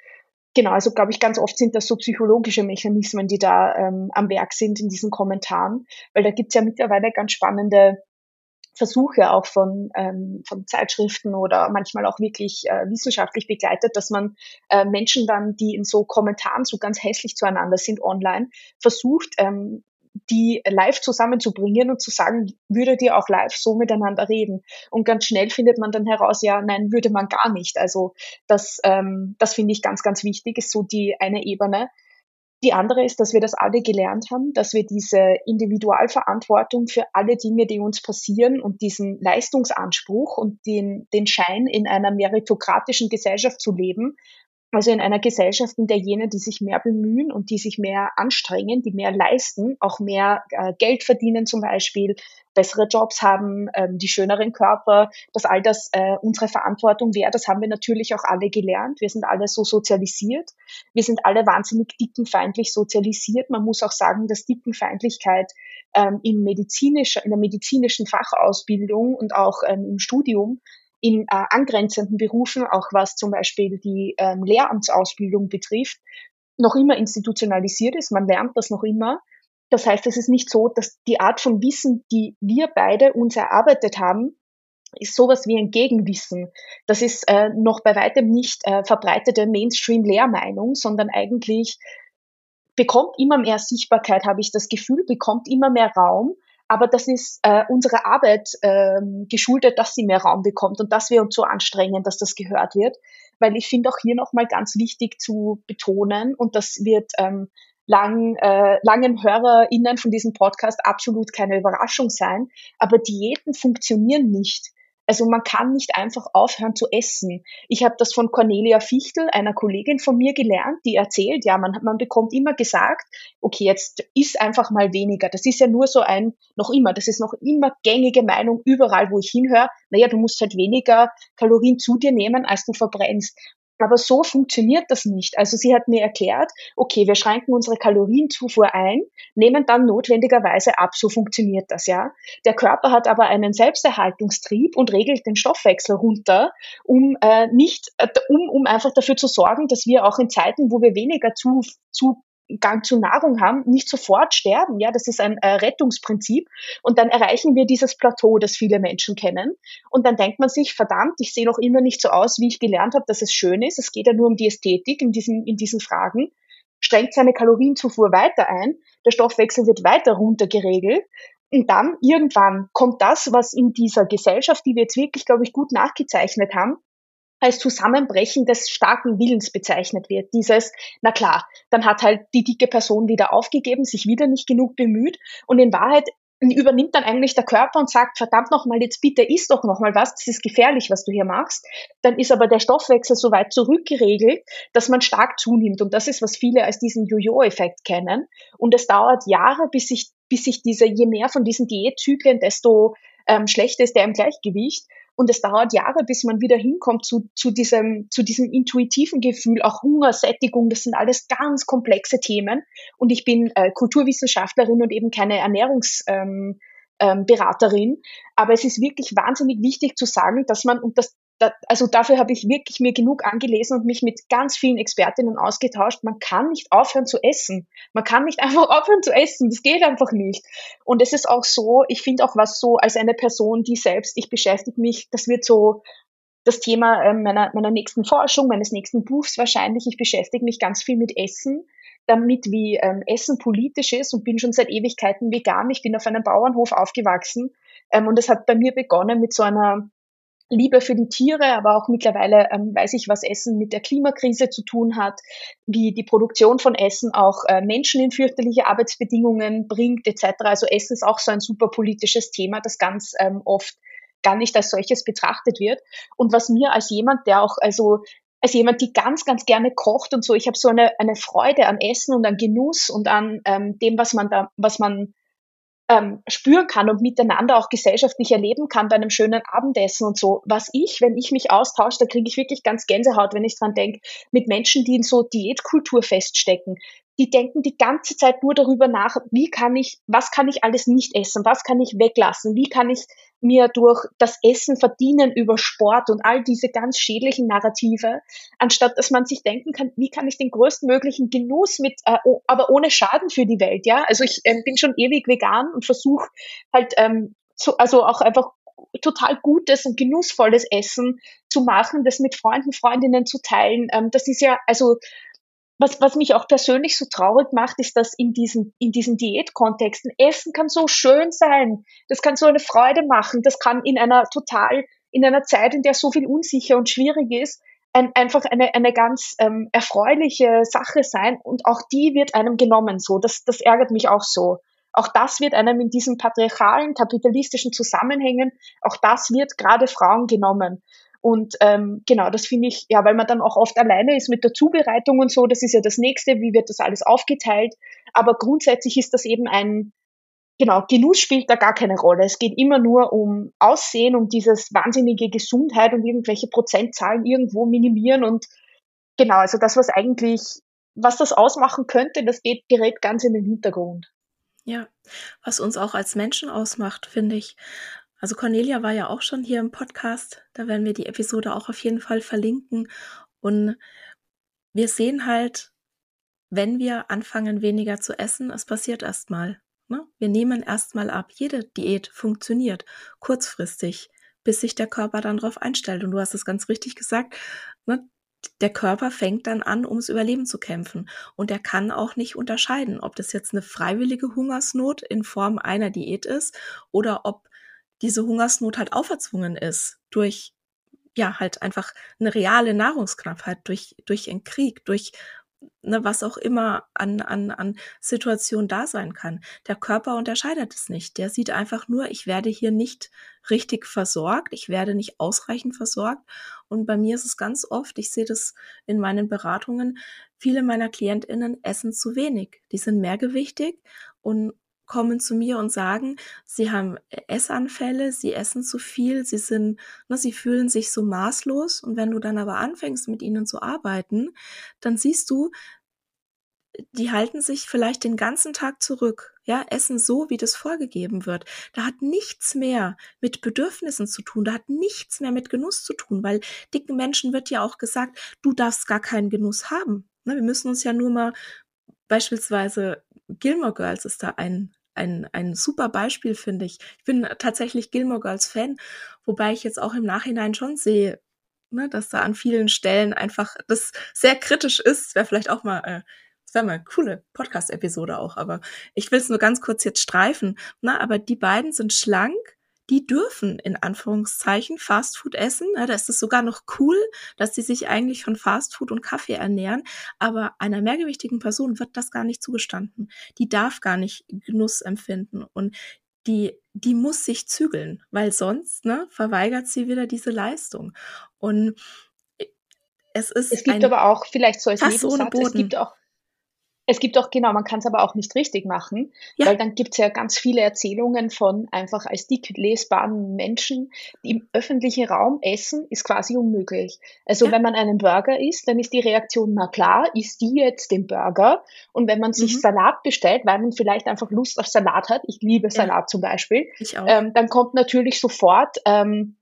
genau, also glaube ich, ganz oft sind das so psychologische Mechanismen, die da ähm, am Werk sind in diesen Kommentaren, weil da gibt's ja mittlerweile ganz spannende Versuche auch von, ähm, von Zeitschriften oder manchmal auch wirklich äh, wissenschaftlich begleitet, dass man äh, Menschen dann, die in so Kommentaren so ganz hässlich zueinander sind online, versucht, ähm, die live zusammenzubringen und zu sagen, würdet ihr auch live so miteinander reden? Und ganz schnell findet man dann heraus, ja, nein, würde man gar nicht. Also das, ähm, das finde ich ganz, ganz wichtig, ist so die eine Ebene. Die andere ist, dass wir das alle gelernt haben, dass wir diese Individualverantwortung für alle Dinge, die uns passieren und diesen Leistungsanspruch und den, den Schein in einer meritokratischen Gesellschaft zu leben, also in einer Gesellschaft, in der jene, die sich mehr bemühen und die sich mehr anstrengen, die mehr leisten, auch mehr äh, Geld verdienen zum Beispiel, bessere Jobs haben, ähm, die schöneren Körper, dass all das äh, unsere Verantwortung wäre. Das haben wir natürlich auch alle gelernt. Wir sind alle so sozialisiert. Wir sind alle wahnsinnig dickenfeindlich sozialisiert. Man muss auch sagen, dass Dickenfeindlichkeit ähm, in, medizinischer, in der medizinischen Fachausbildung und auch ähm, im Studium in äh, angrenzenden Berufen, auch was zum Beispiel die ähm, Lehramtsausbildung betrifft, noch immer institutionalisiert ist. Man lernt das noch immer. Das heißt, es ist nicht so, dass die Art von Wissen, die wir beide uns erarbeitet haben, ist sowas wie ein Gegenwissen. Das ist äh, noch bei weitem nicht äh, verbreitete Mainstream-Lehrmeinung, sondern eigentlich bekommt immer mehr Sichtbarkeit, habe ich das Gefühl, bekommt immer mehr Raum aber das ist äh, unsere Arbeit ähm, geschuldet, dass sie mehr Raum bekommt und dass wir uns so anstrengen, dass das gehört wird. Weil ich finde auch hier nochmal ganz wichtig zu betonen, und das wird ähm, lang, äh, langen HörerInnen von diesem Podcast absolut keine Überraschung sein, aber Diäten funktionieren nicht also man kann nicht einfach aufhören zu essen. Ich habe das von Cornelia Fichtel, einer Kollegin von mir, gelernt, die erzählt, ja, man, man bekommt immer gesagt, okay, jetzt isst einfach mal weniger. Das ist ja nur so ein, noch immer, das ist noch immer gängige Meinung überall, wo ich hinhöre. Naja, du musst halt weniger Kalorien zu dir nehmen, als du verbrennst. Aber so funktioniert das nicht. Also sie hat mir erklärt, okay, wir schränken unsere Kalorienzufuhr ein, nehmen dann notwendigerweise ab. So funktioniert das, ja. Der Körper hat aber einen Selbsterhaltungstrieb und regelt den Stoffwechsel runter, um äh, nicht, äh, um, um einfach dafür zu sorgen, dass wir auch in Zeiten, wo wir weniger zu, zu Gang zu Nahrung haben, nicht sofort sterben. Ja, das ist ein äh, Rettungsprinzip. Und dann erreichen wir dieses Plateau, das viele Menschen kennen. Und dann denkt man sich, verdammt, ich sehe noch immer nicht so aus, wie ich gelernt habe, dass es schön ist. Es geht ja nur um die Ästhetik in diesen, in diesen Fragen. Strengt seine Kalorienzufuhr weiter ein. Der Stoffwechsel wird weiter runtergeregelt. Und dann irgendwann kommt das, was in dieser Gesellschaft, die wir jetzt wirklich, glaube ich, gut nachgezeichnet haben, als Zusammenbrechen des starken Willens bezeichnet wird. Dieses, na klar, dann hat halt die dicke Person wieder aufgegeben, sich wieder nicht genug bemüht und in Wahrheit übernimmt dann eigentlich der Körper und sagt, verdammt nochmal, jetzt bitte isst doch nochmal was, das ist gefährlich, was du hier machst. Dann ist aber der Stoffwechsel so weit zurückgeregelt, dass man stark zunimmt. Und das ist, was viele als diesen Jojo-Effekt kennen. Und es dauert Jahre, bis sich, bis sich diese, je mehr von diesen Diätzyklen, desto ähm, schlechter ist der im Gleichgewicht. Und es dauert Jahre, bis man wieder hinkommt zu, zu, diesem, zu diesem intuitiven Gefühl, auch Hunger, Sättigung, das sind alles ganz komplexe Themen. Und ich bin äh, Kulturwissenschaftlerin und eben keine Ernährungsberaterin. Ähm, ähm, Aber es ist wirklich wahnsinnig wichtig zu sagen, dass man, und das da, also dafür habe ich wirklich mir genug angelesen und mich mit ganz vielen Expertinnen ausgetauscht. Man kann nicht aufhören zu essen. Man kann nicht <laughs> einfach aufhören zu essen. Das geht einfach nicht. Und es ist auch so, ich finde auch was so als eine Person, die selbst, ich beschäftige mich, das wird so das Thema äh, meiner, meiner nächsten Forschung, meines nächsten Buchs wahrscheinlich. Ich beschäftige mich ganz viel mit Essen, damit wie ähm, Essen politisch ist und bin schon seit Ewigkeiten vegan. Ich bin auf einem Bauernhof aufgewachsen ähm, und es hat bei mir begonnen mit so einer Liebe für die Tiere, aber auch mittlerweile ähm, weiß ich, was Essen mit der Klimakrise zu tun hat, wie die Produktion von Essen auch äh, Menschen in fürchterliche Arbeitsbedingungen bringt etc. Also Essen ist auch so ein super politisches Thema, das ganz ähm, oft gar nicht als solches betrachtet wird. Und was mir als jemand, der auch also als jemand, die ganz, ganz gerne kocht und so, ich habe so eine, eine Freude an Essen und an Genuss und an ähm, dem, was man da, was man ähm, spüren kann und miteinander auch gesellschaftlich erleben kann bei einem schönen Abendessen und so. Was ich, wenn ich mich austausche, da kriege ich wirklich ganz Gänsehaut, wenn ich dran denke, mit Menschen, die in so Diätkultur feststecken, die denken die ganze Zeit nur darüber nach, wie kann ich, was kann ich alles nicht essen, was kann ich weglassen, wie kann ich mir durch das Essen verdienen über Sport und all diese ganz schädlichen Narrative, anstatt dass man sich denken kann, wie kann ich den größtmöglichen Genuss mit, äh, aber ohne Schaden für die Welt, ja. Also ich äh, bin schon ewig vegan und versuche halt ähm, so, also auch einfach total gutes und genussvolles Essen zu machen, das mit Freunden, Freundinnen zu teilen. Ähm, das ist ja, also was, was mich auch persönlich so traurig macht, ist, dass in diesen, in diesen Diätkontexten Essen kann so schön sein. Das kann so eine Freude machen. Das kann in einer total, in einer Zeit, in der so viel unsicher und schwierig ist, ein, einfach eine, eine ganz ähm, erfreuliche Sache sein und auch die wird einem genommen so. Das, das ärgert mich auch so. Auch das wird einem in diesen patriarchalen, kapitalistischen Zusammenhängen, auch das wird gerade Frauen genommen. Und ähm, genau, das finde ich, ja, weil man dann auch oft alleine ist mit der Zubereitung und so, das ist ja das Nächste, wie wird das alles aufgeteilt. Aber grundsätzlich ist das eben ein, genau, Genuss spielt da gar keine Rolle. Es geht immer nur um Aussehen, um dieses wahnsinnige Gesundheit und irgendwelche Prozentzahlen irgendwo minimieren und genau, also das, was eigentlich, was das ausmachen könnte, das geht, gerät ganz in den Hintergrund. Ja, was uns auch als Menschen ausmacht, finde ich. Also Cornelia war ja auch schon hier im Podcast. Da werden wir die Episode auch auf jeden Fall verlinken. Und wir sehen halt, wenn wir anfangen, weniger zu essen, es passiert erstmal. Ne? Wir nehmen erstmal ab. Jede Diät funktioniert kurzfristig, bis sich der Körper dann darauf einstellt. Und du hast es ganz richtig gesagt. Ne? Der Körper fängt dann an, ums Überleben zu kämpfen. Und er kann auch nicht unterscheiden, ob das jetzt eine freiwillige Hungersnot in Form einer Diät ist oder ob diese Hungersnot halt auferzwungen ist durch ja halt einfach eine reale Nahrungsknappheit, durch durch einen Krieg, durch ne, was auch immer an, an, an Situation da sein kann. Der Körper unterscheidet es nicht. Der sieht einfach nur, ich werde hier nicht richtig versorgt, ich werde nicht ausreichend versorgt. Und bei mir ist es ganz oft, ich sehe das in meinen Beratungen, viele meiner KlientInnen essen zu wenig. Die sind mehrgewichtig und kommen zu mir und sagen, sie haben Essanfälle, sie essen zu viel, sie sind, ne, sie fühlen sich so maßlos. Und wenn du dann aber anfängst, mit ihnen zu arbeiten, dann siehst du, die halten sich vielleicht den ganzen Tag zurück, ja, essen so, wie das vorgegeben wird. Da hat nichts mehr mit Bedürfnissen zu tun, da hat nichts mehr mit Genuss zu tun, weil dicken Menschen wird ja auch gesagt, du darfst gar keinen Genuss haben. Ne, wir müssen uns ja nur mal beispielsweise Gilmore Girls ist da ein, ein, ein super Beispiel, finde ich. Ich bin tatsächlich Gilmore Girls Fan, wobei ich jetzt auch im Nachhinein schon sehe, ne, dass da an vielen Stellen einfach das sehr kritisch ist. Wäre vielleicht auch mal, äh, das wäre mal eine coole Podcast-Episode auch, aber ich will es nur ganz kurz jetzt streifen. Ne, aber die beiden sind schlank, die dürfen in Anführungszeichen Fastfood essen. Da ist es sogar noch cool, dass sie sich eigentlich von Fastfood und Kaffee ernähren. Aber einer mehrgewichtigen Person wird das gar nicht zugestanden. Die darf gar nicht Genuss empfinden und die, die muss sich zügeln, weil sonst ne, verweigert sie wieder diese Leistung. Und es ist. Es gibt aber auch vielleicht so als Nebensatz, es gibt auch es gibt auch, genau, man kann es aber auch nicht richtig machen, ja. weil dann gibt es ja ganz viele Erzählungen von einfach als dick lesbaren Menschen, die im öffentlichen Raum essen, ist quasi unmöglich. Also ja. wenn man einen Burger isst, dann ist die Reaktion, na klar, isst die jetzt den Burger. Und wenn man sich mhm. Salat bestellt, weil man vielleicht einfach Lust auf Salat hat, ich liebe Salat ja. zum Beispiel, ähm, dann kommt natürlich sofort, ähm,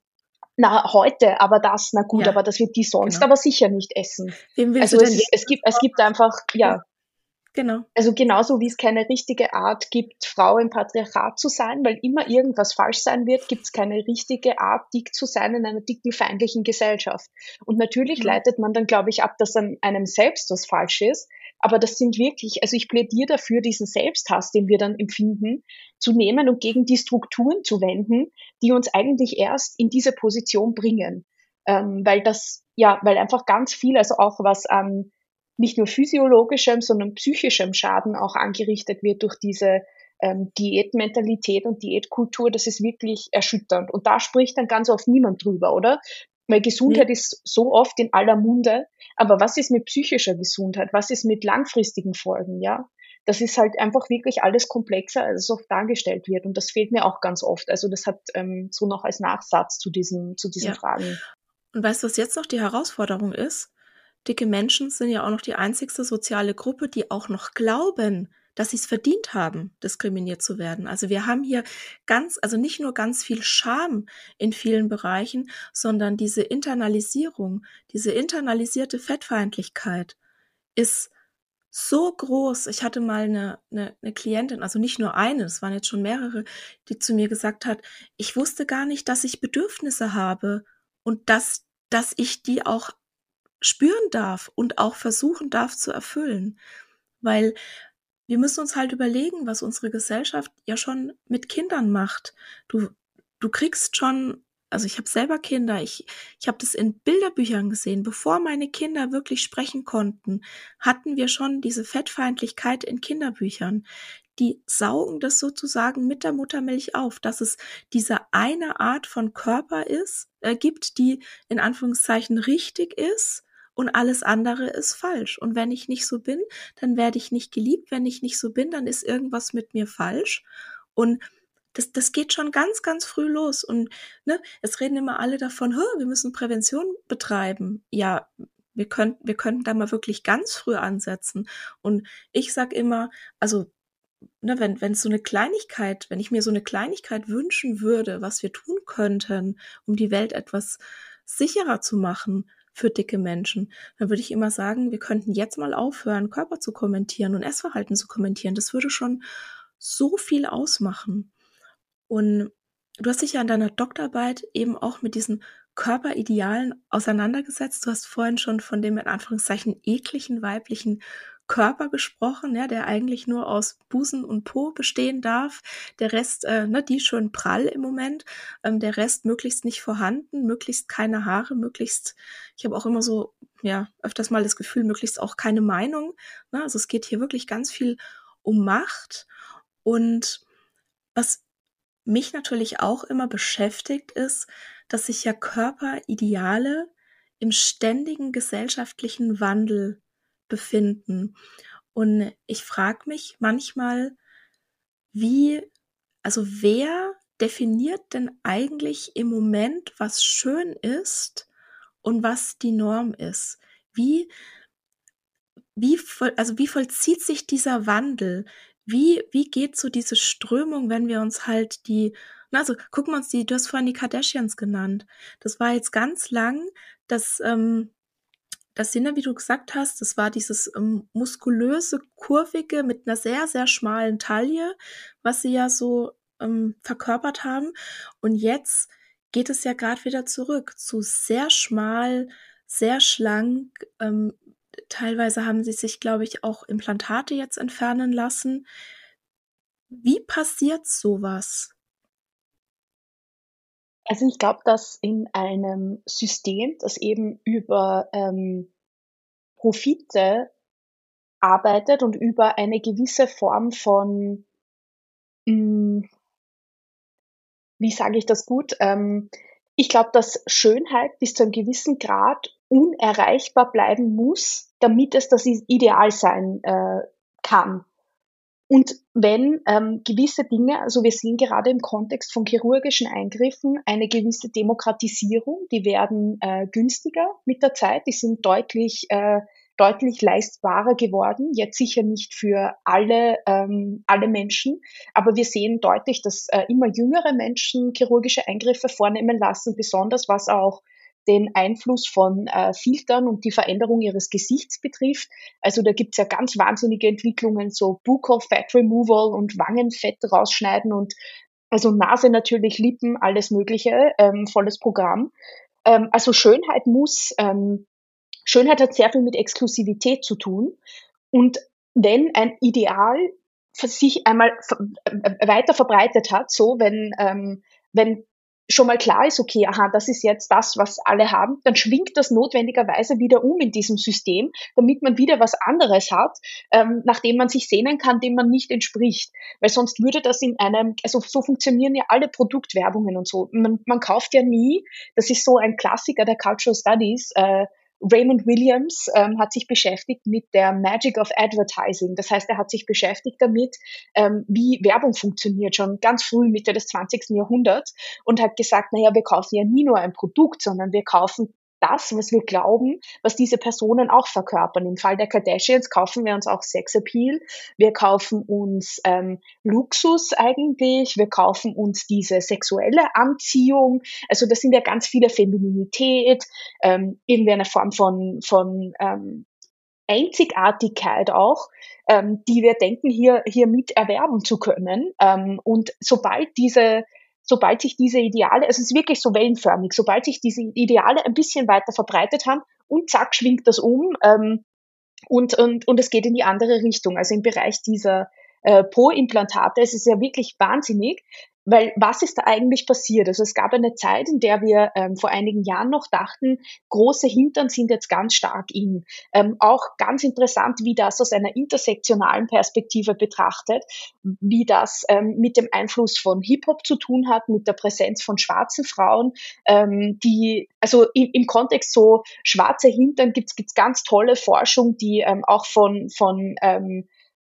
na, heute, aber das, na gut, ja, aber das wird die sonst genau. aber sicher nicht essen. Also es, es gibt, es gibt einfach, ja. Genau. Also genauso wie es keine richtige Art gibt, Frau im Patriarchat zu sein, weil immer irgendwas falsch sein wird, gibt es keine richtige Art, dick zu sein in einer dicken feindlichen Gesellschaft. Und natürlich mhm. leitet man dann, glaube ich, ab, dass an einem selbst was falsch ist. Aber das sind wirklich, also ich plädiere dafür, diesen Selbsthass, den wir dann empfinden, zu nehmen und gegen die Strukturen zu wenden, die uns eigentlich erst in diese Position bringen. Ähm, weil das, ja, weil einfach ganz viel, also auch was an nicht nur physiologischem, sondern psychischem Schaden auch angerichtet wird durch diese ähm, Diätmentalität und Diätkultur, das ist wirklich erschütternd. Und da spricht dann ganz oft niemand drüber, oder? Weil Gesundheit mhm. ist so oft in aller Munde, aber was ist mit psychischer Gesundheit? Was ist mit langfristigen Folgen, ja? Das ist halt einfach wirklich alles komplexer, als es oft dargestellt wird. Und das fehlt mir auch ganz oft. Also das hat ähm, so noch als Nachsatz zu diesen, zu diesen ja. Fragen. Und weißt du, was jetzt noch die Herausforderung ist? Dicke Menschen sind ja auch noch die einzigste soziale Gruppe, die auch noch glauben, dass sie es verdient haben, diskriminiert zu werden. Also wir haben hier ganz, also nicht nur ganz viel Scham in vielen Bereichen, sondern diese Internalisierung, diese internalisierte Fettfeindlichkeit ist so groß. Ich hatte mal eine, eine, eine Klientin, also nicht nur eine, es waren jetzt schon mehrere, die zu mir gesagt hat, ich wusste gar nicht, dass ich Bedürfnisse habe und dass, dass ich die auch spüren darf und auch versuchen darf zu erfüllen. Weil wir müssen uns halt überlegen, was unsere Gesellschaft ja schon mit Kindern macht. Du, du kriegst schon also ich habe selber Kinder, ich, ich habe das in Bilderbüchern gesehen, bevor meine Kinder wirklich sprechen konnten, hatten wir schon diese Fettfeindlichkeit in Kinderbüchern. Die saugen das sozusagen mit der Muttermilch auf, dass es diese eine Art von Körper ist, äh, gibt, die in Anführungszeichen richtig ist und alles andere ist falsch. Und wenn ich nicht so bin, dann werde ich nicht geliebt. Wenn ich nicht so bin, dann ist irgendwas mit mir falsch. Und das, das geht schon ganz, ganz früh los. Und ne, es reden immer alle davon, wir müssen Prävention betreiben. Ja, wir könnten, wir könnten da mal wirklich ganz früh ansetzen. Und ich sag immer, also, ne, wenn, wenn so eine Kleinigkeit, wenn ich mir so eine Kleinigkeit wünschen würde, was wir tun könnten, um die Welt etwas sicherer zu machen für dicke Menschen, dann würde ich immer sagen, wir könnten jetzt mal aufhören, Körper zu kommentieren und Essverhalten zu kommentieren. Das würde schon so viel ausmachen. Und du hast dich ja in deiner Doktorarbeit eben auch mit diesen Körperidealen auseinandergesetzt. Du hast vorhin schon von dem in Anführungszeichen ekligen weiblichen Körper gesprochen, ja, der eigentlich nur aus Busen und Po bestehen darf. Der Rest, äh, ne, die schön prall im Moment, ähm, der Rest möglichst nicht vorhanden, möglichst keine Haare, möglichst, ich habe auch immer so, ja, öfters mal das Gefühl, möglichst auch keine Meinung. Ne? Also es geht hier wirklich ganz viel um Macht. Und was mich natürlich auch immer beschäftigt, ist, dass sich ja Körperideale im ständigen gesellschaftlichen Wandel befinden. Und ich frage mich manchmal, wie, also wer definiert denn eigentlich im Moment, was schön ist und was die Norm ist? Wie, wie, voll, also wie vollzieht sich dieser Wandel? Wie, wie geht so diese Strömung, wenn wir uns halt die, also gucken wir uns die, du hast vorhin die Kardashians genannt. Das war jetzt ganz lang, dass, ähm, das Sinne, wie du gesagt hast, das war dieses ähm, muskulöse, kurvige mit einer sehr, sehr schmalen Taille, was sie ja so ähm, verkörpert haben. Und jetzt geht es ja gerade wieder zurück zu sehr schmal, sehr schlank, ähm, teilweise haben sie sich, glaube ich, auch Implantate jetzt entfernen lassen. Wie passiert sowas? Also ich glaube, dass in einem System, das eben über ähm, Profite arbeitet und über eine gewisse Form von, mh, hm, wie sage ich das gut, ähm, ich glaube, dass Schönheit bis zu einem gewissen Grad unerreichbar bleiben muss, damit es das Ideal sein äh, kann. Und wenn ähm, gewisse Dinge, also wir sehen gerade im Kontext von chirurgischen Eingriffen eine gewisse Demokratisierung, die werden äh, günstiger mit der Zeit, die sind deutlich äh, deutlich leistbarer geworden. Jetzt sicher nicht für alle, ähm, alle Menschen, aber wir sehen deutlich, dass äh, immer jüngere Menschen chirurgische Eingriffe vornehmen lassen, besonders was auch den Einfluss von äh, Filtern und die Veränderung ihres Gesichts betrifft. Also da gibt's ja ganz wahnsinnige Entwicklungen, so Buccal Fat Removal und Wangenfett rausschneiden und also Nase natürlich, Lippen, alles Mögliche, ähm, volles Programm. Ähm, also Schönheit muss, ähm, Schönheit hat sehr viel mit Exklusivität zu tun. Und wenn ein Ideal sich einmal äh, weiter verbreitet hat, so wenn, ähm, wenn schon mal klar ist, okay, aha, das ist jetzt das, was alle haben, dann schwingt das notwendigerweise wieder um in diesem System, damit man wieder was anderes hat, ähm, nachdem man sich sehnen kann, dem man nicht entspricht. Weil sonst würde das in einem, also so funktionieren ja alle Produktwerbungen und so. Man, man kauft ja nie, das ist so ein Klassiker der Cultural Studies, äh, Raymond Williams ähm, hat sich beschäftigt mit der Magic of Advertising. Das heißt, er hat sich beschäftigt damit, ähm, wie Werbung funktioniert, schon ganz früh Mitte des 20. Jahrhunderts und hat gesagt, naja, wir kaufen ja nie nur ein Produkt, sondern wir kaufen das, was wir glauben, was diese Personen auch verkörpern. Im Fall der Kardashians kaufen wir uns auch Sexappeal, wir kaufen uns ähm, Luxus eigentlich, wir kaufen uns diese sexuelle Anziehung. Also das sind ja ganz viele Femininität, ähm, irgendwie eine Form von, von ähm, Einzigartigkeit auch, ähm, die wir denken, hier, hier mit erwerben zu können. Ähm, und sobald diese sobald sich diese Ideale, also es ist wirklich so wellenförmig, sobald sich diese Ideale ein bisschen weiter verbreitet haben und zack schwingt das um ähm, und, und, und es geht in die andere Richtung. Also im Bereich dieser äh, Po-Implantate, es ist ja wirklich wahnsinnig. Weil was ist da eigentlich passiert? Also es gab eine Zeit, in der wir ähm, vor einigen Jahren noch dachten, große Hintern sind jetzt ganz stark in. Ähm, auch ganz interessant, wie das aus einer intersektionalen Perspektive betrachtet, wie das ähm, mit dem Einfluss von Hip-Hop zu tun hat, mit der Präsenz von schwarzen Frauen, ähm, die, also im, im Kontext so schwarze Hintern gibt es ganz tolle Forschung, die ähm, auch von, von ähm,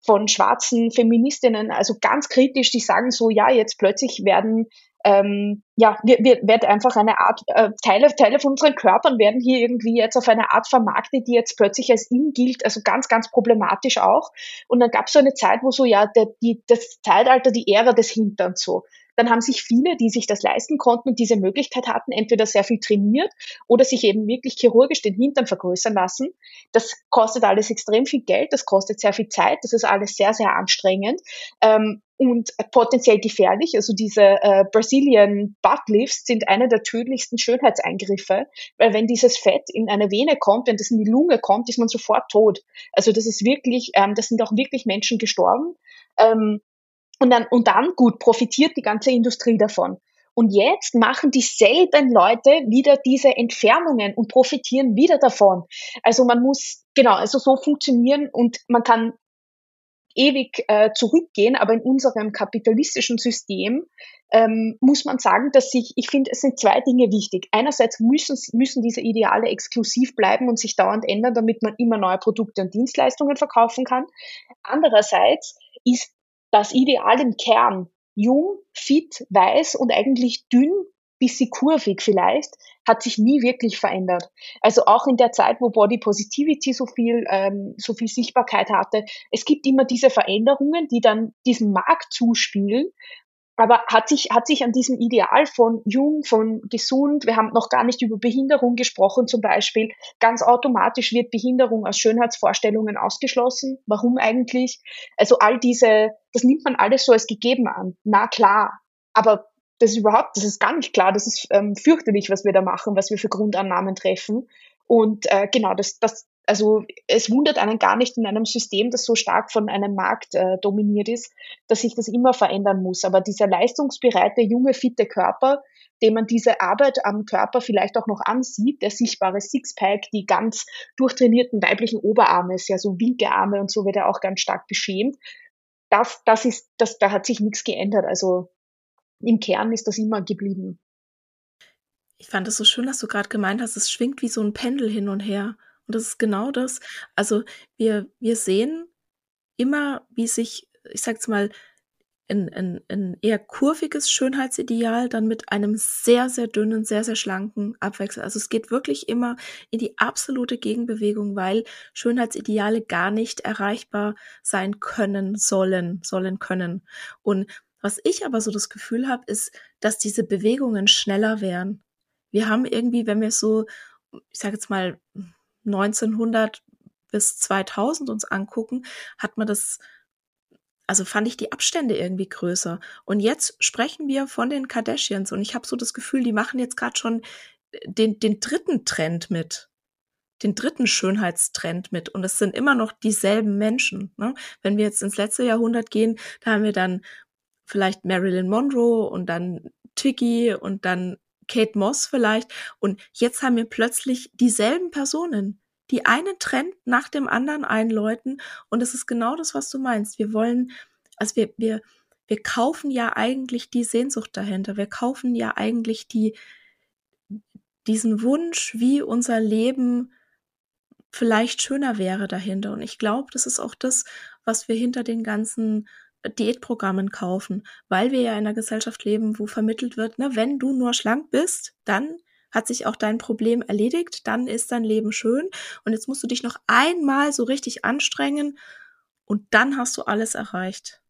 von schwarzen Feministinnen, also ganz kritisch, die sagen so, ja, jetzt plötzlich werden ähm, ja, wir, wir wird einfach eine Art, äh, Teile, Teile von unseren Körpern werden hier irgendwie jetzt auf eine Art vermarktet, die jetzt plötzlich als in gilt, also ganz, ganz problematisch auch. Und dann gab es so eine Zeit, wo so, ja, der, die, das Zeitalter, die Ära des Hinterns so dann haben sich viele, die sich das leisten konnten und diese Möglichkeit hatten, entweder sehr viel trainiert oder sich eben wirklich chirurgisch den Hintern vergrößern lassen. Das kostet alles extrem viel Geld, das kostet sehr viel Zeit, das ist alles sehr, sehr anstrengend. Ähm, und potenziell gefährlich. Also diese äh, Brazilian Butt Lifts sind eine der tödlichsten Schönheitseingriffe, weil wenn dieses Fett in eine Vene kommt, wenn das in die Lunge kommt, ist man sofort tot. Also das ist wirklich, ähm, das sind auch wirklich Menschen gestorben. Ähm, und dann, und dann, gut, profitiert die ganze Industrie davon. Und jetzt machen dieselben Leute wieder diese Entfernungen und profitieren wieder davon. Also man muss, genau, also so funktionieren und man kann ewig äh, zurückgehen, aber in unserem kapitalistischen System ähm, muss man sagen, dass sich, ich finde, es sind zwei Dinge wichtig. Einerseits müssen, müssen diese Ideale exklusiv bleiben und sich dauernd ändern, damit man immer neue Produkte und Dienstleistungen verkaufen kann. Andererseits ist das Ideal im Kern jung, fit, weiß und eigentlich dünn, bisschen kurvig vielleicht, hat sich nie wirklich verändert. Also auch in der Zeit, wo Body Positivity so viel, ähm, so viel Sichtbarkeit hatte, es gibt immer diese Veränderungen, die dann diesem Markt zuspielen aber hat sich, hat sich an diesem Ideal von jung, von gesund, wir haben noch gar nicht über Behinderung gesprochen zum Beispiel, ganz automatisch wird Behinderung aus Schönheitsvorstellungen ausgeschlossen. Warum eigentlich? Also all diese, das nimmt man alles so als gegeben an. Na klar, aber das ist überhaupt, das ist gar nicht klar, das ist ähm, fürchterlich, was wir da machen, was wir für Grundannahmen treffen. Und äh, genau, das, das, also es wundert einen gar nicht in einem System, das so stark von einem Markt äh, dominiert ist, dass sich das immer verändern muss. Aber dieser leistungsbereite, junge, fitte Körper, dem man diese Arbeit am Körper vielleicht auch noch ansieht, der sichtbare Sixpack, die ganz durchtrainierten weiblichen Oberarme, sehr so Winkearme und so wird er auch ganz stark beschämt. Das, das ist, das, da hat sich nichts geändert. Also im Kern ist das immer geblieben. Ich fand es so schön, dass du gerade gemeint hast, es schwingt wie so ein Pendel hin und her. Und das ist genau das. Also wir, wir sehen immer, wie sich, ich sag's mal, ein, ein, ein eher kurviges Schönheitsideal dann mit einem sehr, sehr dünnen, sehr, sehr schlanken abwechselt. Also es geht wirklich immer in die absolute Gegenbewegung, weil Schönheitsideale gar nicht erreichbar sein können, sollen, sollen können. Und was ich aber so das Gefühl habe, ist, dass diese Bewegungen schneller wären. Wir haben irgendwie, wenn wir so, ich sage jetzt mal, 1900 bis 2000 uns angucken, hat man das, also fand ich die Abstände irgendwie größer. Und jetzt sprechen wir von den Kardashians und ich habe so das Gefühl, die machen jetzt gerade schon den, den dritten Trend mit den dritten Schönheitstrend mit. Und es sind immer noch dieselben Menschen. Ne? Wenn wir jetzt ins letzte Jahrhundert gehen, da haben wir dann vielleicht Marilyn Monroe und dann Tiggy und dann Kate Moss vielleicht. Und jetzt haben wir plötzlich dieselben Personen, die einen Trend nach dem anderen einläuten. Und es ist genau das, was du meinst. Wir wollen, also wir, wir, wir kaufen ja eigentlich die Sehnsucht dahinter. Wir kaufen ja eigentlich die, diesen Wunsch, wie unser Leben vielleicht schöner wäre dahinter. Und ich glaube, das ist auch das, was wir hinter den ganzen Diätprogrammen kaufen, weil wir ja in einer Gesellschaft leben, wo vermittelt wird, ne, wenn du nur schlank bist, dann hat sich auch dein Problem erledigt, dann ist dein Leben schön und jetzt musst du dich noch einmal so richtig anstrengen und dann hast du alles erreicht.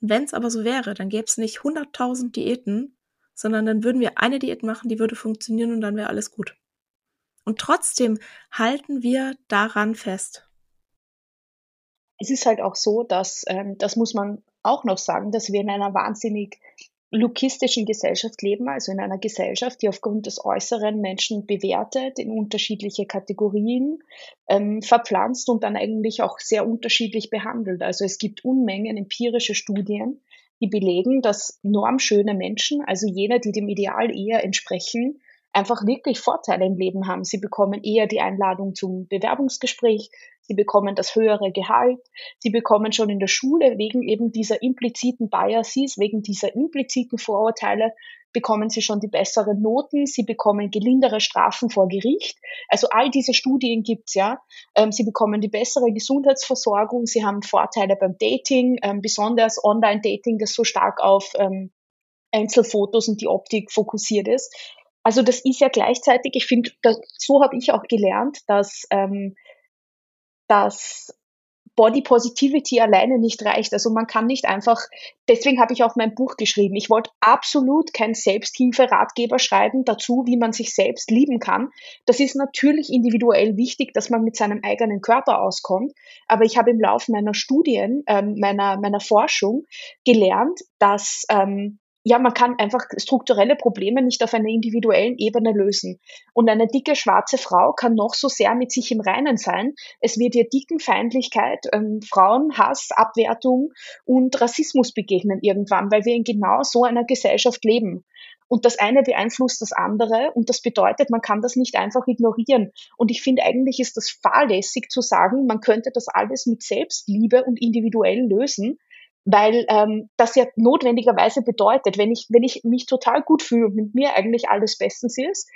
Wenn es aber so wäre, dann gäbe es nicht 100.000 Diäten, sondern dann würden wir eine Diät machen, die würde funktionieren und dann wäre alles gut. Und trotzdem halten wir daran fest es ist halt auch so, dass, ähm, das muss man auch noch sagen, dass wir in einer wahnsinnig lukistischen Gesellschaft leben, also in einer Gesellschaft, die aufgrund des Äußeren Menschen bewertet, in unterschiedliche Kategorien ähm, verpflanzt und dann eigentlich auch sehr unterschiedlich behandelt. Also es gibt Unmengen empirische Studien, die belegen, dass normschöne Menschen, also jene, die dem Ideal eher entsprechen, einfach wirklich Vorteile im Leben haben. Sie bekommen eher die Einladung zum Bewerbungsgespräch, sie bekommen das höhere Gehalt, sie bekommen schon in der Schule wegen eben dieser impliziten Biases, wegen dieser impliziten Vorurteile, bekommen sie schon die besseren Noten, sie bekommen gelindere Strafen vor Gericht. Also all diese Studien gibt's ja. Ähm, sie bekommen die bessere Gesundheitsversorgung, sie haben Vorteile beim Dating, ähm, besonders Online-Dating, das so stark auf ähm, Einzelfotos und die Optik fokussiert ist. Also das ist ja gleichzeitig, ich finde, so habe ich auch gelernt, dass, ähm, dass Body Positivity alleine nicht reicht. Also man kann nicht einfach, deswegen habe ich auch mein Buch geschrieben. Ich wollte absolut kein Selbsthilferatgeber schreiben dazu, wie man sich selbst lieben kann. Das ist natürlich individuell wichtig, dass man mit seinem eigenen Körper auskommt. Aber ich habe im Laufe meiner Studien, ähm, meiner, meiner Forschung gelernt, dass ähm, ja, man kann einfach strukturelle Probleme nicht auf einer individuellen Ebene lösen. Und eine dicke schwarze Frau kann noch so sehr mit sich im Reinen sein. Es wird ihr Dickenfeindlichkeit, ähm, Frauenhass, Abwertung und Rassismus begegnen irgendwann, weil wir in genau so einer Gesellschaft leben. Und das eine beeinflusst das andere und das bedeutet, man kann das nicht einfach ignorieren. Und ich finde eigentlich ist das fahrlässig zu sagen, man könnte das alles mit Selbstliebe und individuell lösen, weil ähm, das ja notwendigerweise bedeutet, wenn ich, wenn ich mich total gut fühle und mit mir eigentlich alles bestens ist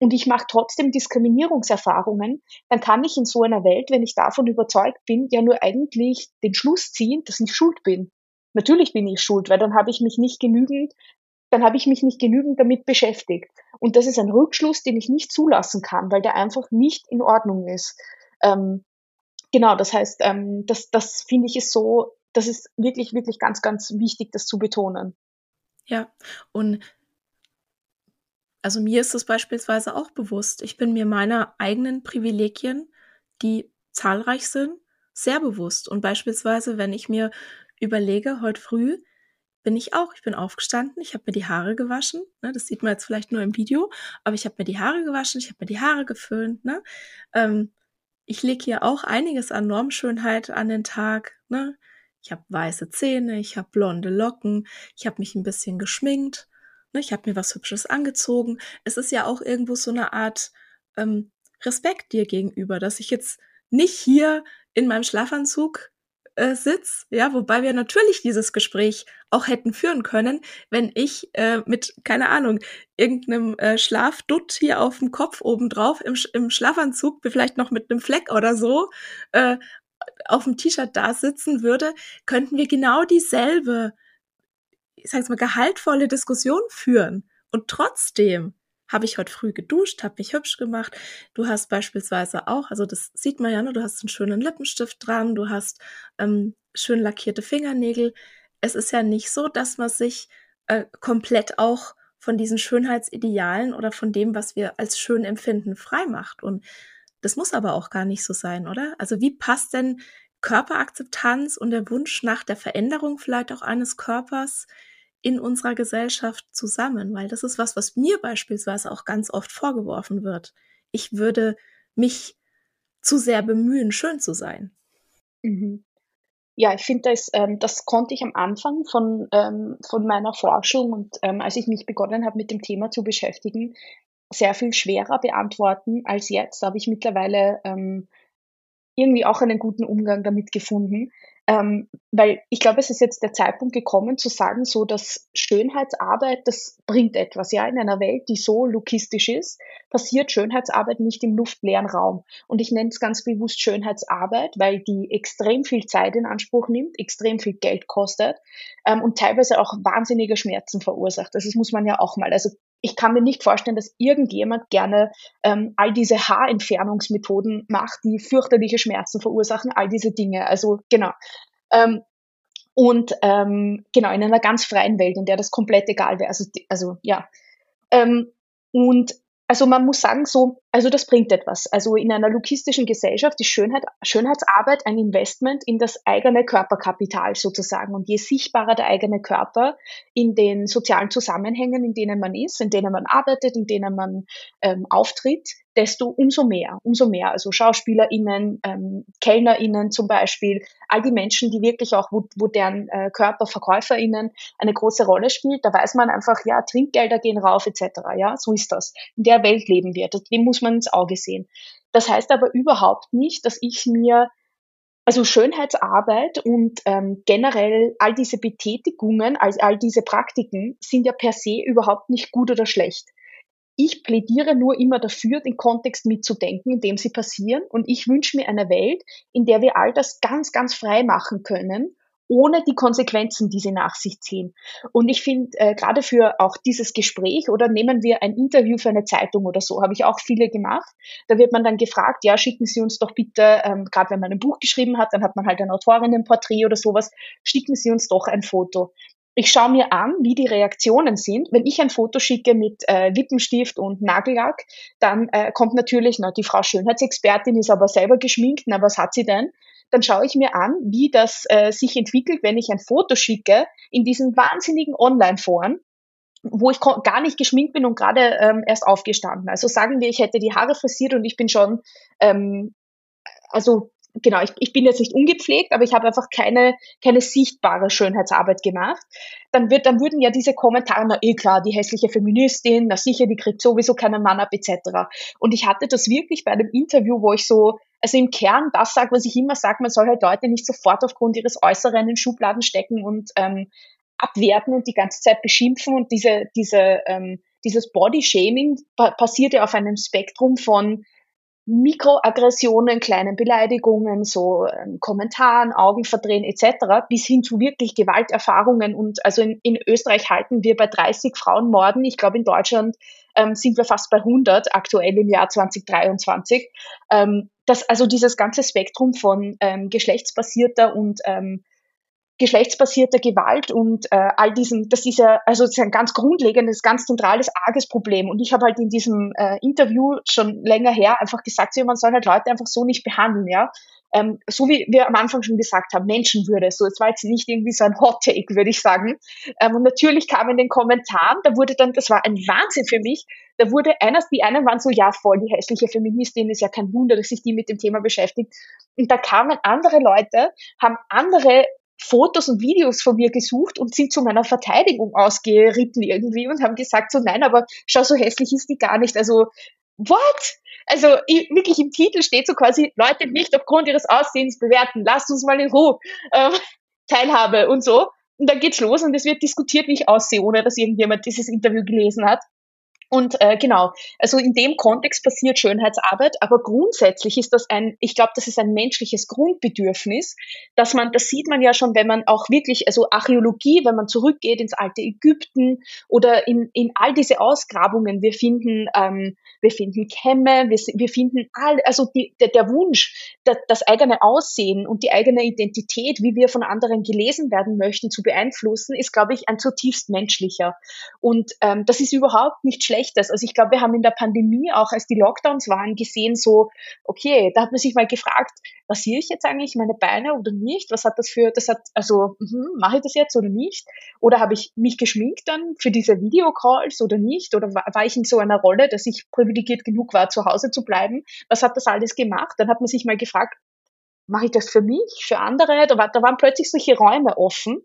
und ich mache trotzdem Diskriminierungserfahrungen, dann kann ich in so einer Welt, wenn ich davon überzeugt bin, ja nur eigentlich den Schluss ziehen, dass ich schuld bin. Natürlich bin ich schuld, weil dann habe ich mich nicht genügend, dann habe ich mich nicht genügend damit beschäftigt. Und das ist ein Rückschluss, den ich nicht zulassen kann, weil der einfach nicht in Ordnung ist. Ähm, genau, das heißt, ähm, das, das finde ich ist so das ist wirklich, wirklich ganz, ganz wichtig, das zu betonen. Ja, und also mir ist das beispielsweise auch bewusst. Ich bin mir meiner eigenen Privilegien, die zahlreich sind, sehr bewusst. Und beispielsweise, wenn ich mir überlege, heute früh bin ich auch, ich bin aufgestanden, ich habe mir die Haare gewaschen, ne, das sieht man jetzt vielleicht nur im Video, aber ich habe mir die Haare gewaschen, ich habe mir die Haare geföhnt, ne, ähm, ich lege hier auch einiges an Normschönheit an den Tag, ne, ich habe weiße Zähne, ich habe blonde Locken, ich habe mich ein bisschen geschminkt, ne, ich habe mir was Hübsches angezogen. Es ist ja auch irgendwo so eine Art ähm, Respekt dir gegenüber, dass ich jetzt nicht hier in meinem Schlafanzug äh, sitz, ja, wobei wir natürlich dieses Gespräch auch hätten führen können, wenn ich äh, mit, keine Ahnung, irgendeinem äh, Schlafdutt hier auf dem Kopf obendrauf im, im Schlafanzug, vielleicht noch mit einem Fleck oder so, äh, auf dem T-Shirt da sitzen würde, könnten wir genau dieselbe, ich sag's mal, gehaltvolle Diskussion führen. Und trotzdem habe ich heute früh geduscht, habe mich hübsch gemacht. Du hast beispielsweise auch, also das sieht man ja, ne, du hast einen schönen Lippenstift dran, du hast ähm, schön lackierte Fingernägel. Es ist ja nicht so, dass man sich äh, komplett auch von diesen Schönheitsidealen oder von dem, was wir als schön empfinden, frei macht. Und das muss aber auch gar nicht so sein, oder? Also wie passt denn Körperakzeptanz und der Wunsch nach der Veränderung vielleicht auch eines Körpers in unserer Gesellschaft zusammen? Weil das ist was, was mir beispielsweise auch ganz oft vorgeworfen wird. Ich würde mich zu sehr bemühen, schön zu sein. Mhm. Ja, ich finde, das, ähm, das konnte ich am Anfang von, ähm, von meiner Forschung und ähm, als ich mich begonnen habe, mit dem Thema zu beschäftigen, sehr viel schwerer beantworten als jetzt. Da habe ich mittlerweile ähm, irgendwie auch einen guten Umgang damit gefunden. Ähm, weil ich glaube, es ist jetzt der Zeitpunkt gekommen zu sagen, so dass Schönheitsarbeit, das bringt etwas. Ja, in einer Welt, die so lukistisch ist, passiert Schönheitsarbeit nicht im luftleeren Raum. Und ich nenne es ganz bewusst Schönheitsarbeit, weil die extrem viel Zeit in Anspruch nimmt, extrem viel Geld kostet ähm, und teilweise auch wahnsinnige Schmerzen verursacht. Das muss man ja auch mal. Also ich kann mir nicht vorstellen, dass irgendjemand gerne ähm, all diese Haarentfernungsmethoden macht, die fürchterliche Schmerzen verursachen, all diese Dinge. Also genau. Ähm, und ähm, genau, in einer ganz freien Welt, in der das komplett egal wäre. Also, also ja. Ähm, und also man muss sagen, so Also das bringt etwas. Also in einer lukistischen Gesellschaft ist Schönheit, Schönheitsarbeit ein Investment in das eigene Körperkapital sozusagen. Und je sichtbarer der eigene Körper in den sozialen Zusammenhängen, in denen man ist, in denen man arbeitet, in denen man ähm, auftritt, desto umso mehr, umso mehr. Also SchauspielerInnen, ähm, KellnerInnen zum Beispiel, all die Menschen, die wirklich auch, wo, wo deren äh, Körper VerkäuferInnen eine große Rolle spielt, da weiß man einfach, ja, Trinkgelder gehen rauf etc. Ja, so ist das. In der Welt leben wir. Dem muss man ins Auge sehen. Das heißt aber überhaupt nicht, dass ich mir also Schönheitsarbeit und ähm, generell all diese Betätigungen, all, all diese Praktiken sind ja per se überhaupt nicht gut oder schlecht. Ich plädiere nur immer dafür, den Kontext mitzudenken, in dem sie passieren. Und ich wünsche mir eine Welt, in der wir all das ganz, ganz frei machen können, ohne die Konsequenzen, die sie nach sich ziehen. Und ich finde, äh, gerade für auch dieses Gespräch oder nehmen wir ein Interview für eine Zeitung oder so, habe ich auch viele gemacht. Da wird man dann gefragt, ja, schicken Sie uns doch bitte, ähm, gerade wenn man ein Buch geschrieben hat, dann hat man halt ein Autorinnenporträt oder sowas, schicken Sie uns doch ein Foto. Ich schaue mir an, wie die Reaktionen sind. Wenn ich ein Foto schicke mit äh, Lippenstift und Nagellack, dann äh, kommt natürlich, na, die Frau Schönheitsexpertin ist aber selber geschminkt, na, was hat sie denn? Dann schaue ich mir an, wie das äh, sich entwickelt, wenn ich ein Foto schicke in diesen wahnsinnigen Online-Foren, wo ich gar nicht geschminkt bin und gerade ähm, erst aufgestanden. Also sagen wir, ich hätte die Haare frisiert und ich bin schon ähm, also genau, ich, ich bin jetzt nicht ungepflegt, aber ich habe einfach keine, keine sichtbare Schönheitsarbeit gemacht, dann, wird, dann würden ja diese Kommentare, na eh klar, die hässliche Feministin, na sicher, die kriegt sowieso keinen Mann ab, etc. Und ich hatte das wirklich bei einem Interview, wo ich so, also im Kern das sage, was ich immer sage, man soll halt Leute nicht sofort aufgrund ihres Äußeren in Schubladen stecken und ähm, abwerten und die ganze Zeit beschimpfen und diese, diese, ähm, dieses Body-Shaming passiert ja auf einem Spektrum von Mikroaggressionen, kleinen Beleidigungen, so ähm, Kommentaren, Augen verdrehen etc., bis hin zu wirklich Gewalterfahrungen. Und also in, in Österreich halten wir bei 30 Frauenmorden. Ich glaube, in Deutschland ähm, sind wir fast bei 100 aktuell im Jahr 2023. Ähm, das, also dieses ganze Spektrum von ähm, geschlechtsbasierter und ähm, geschlechtsbasierte Gewalt und äh, all diesen, das ist ja, also das ist ein ganz grundlegendes, ganz zentrales, arges Problem. Und ich habe halt in diesem äh, Interview schon länger her einfach gesagt, so, man soll halt Leute einfach so nicht behandeln, ja. Ähm, so wie wir am Anfang schon gesagt haben, Menschenwürde. So, es war jetzt nicht irgendwie so ein Hot Take, würde ich sagen. Ähm, und natürlich kam in den Kommentaren, da wurde dann, das war ein Wahnsinn für mich, da wurde einer, die einen waren so, ja voll, die hässliche Feministin, ist ja kein Wunder, dass sich die mit dem Thema beschäftigt. Und da kamen andere Leute, haben andere Fotos und Videos von mir gesucht und sind zu meiner Verteidigung ausgeritten irgendwie und haben gesagt so, nein, aber schau, so hässlich ist die gar nicht. Also, what? Also ich, wirklich im Titel steht so quasi, Leute nicht aufgrund ihres Aussehens bewerten, lasst uns mal in Ruhe, äh, <laughs> Teilhabe und so. Und dann geht's los und es wird diskutiert, wie ich aussehe, ohne dass irgendjemand dieses Interview gelesen hat. Und äh, genau, also in dem Kontext passiert Schönheitsarbeit, aber grundsätzlich ist das ein, ich glaube, das ist ein menschliches Grundbedürfnis, dass man, das sieht man ja schon, wenn man auch wirklich, also Archäologie, wenn man zurückgeht ins alte Ägypten oder in, in all diese Ausgrabungen, wir finden, ähm, wir finden Kämme, wir, wir finden all, also die, der, der Wunsch, das, das eigene Aussehen und die eigene Identität, wie wir von anderen gelesen werden möchten, zu beeinflussen, ist, glaube ich, ein zutiefst menschlicher. Und ähm, das ist überhaupt nicht schlecht Schlechtes. Also ich glaube, wir haben in der Pandemie auch, als die Lockdowns waren, gesehen, so, okay, da hat man sich mal gefragt, rasiere ich jetzt eigentlich meine Beine oder nicht? Was hat das für, das hat, also, mh, mache ich das jetzt oder nicht? Oder habe ich mich geschminkt dann für diese Videocalls oder nicht? Oder war, war ich in so einer Rolle, dass ich privilegiert genug war, zu Hause zu bleiben? Was hat das alles gemacht? Dann hat man sich mal gefragt, mache ich das für mich, für andere? Da, war, da waren plötzlich solche Räume offen.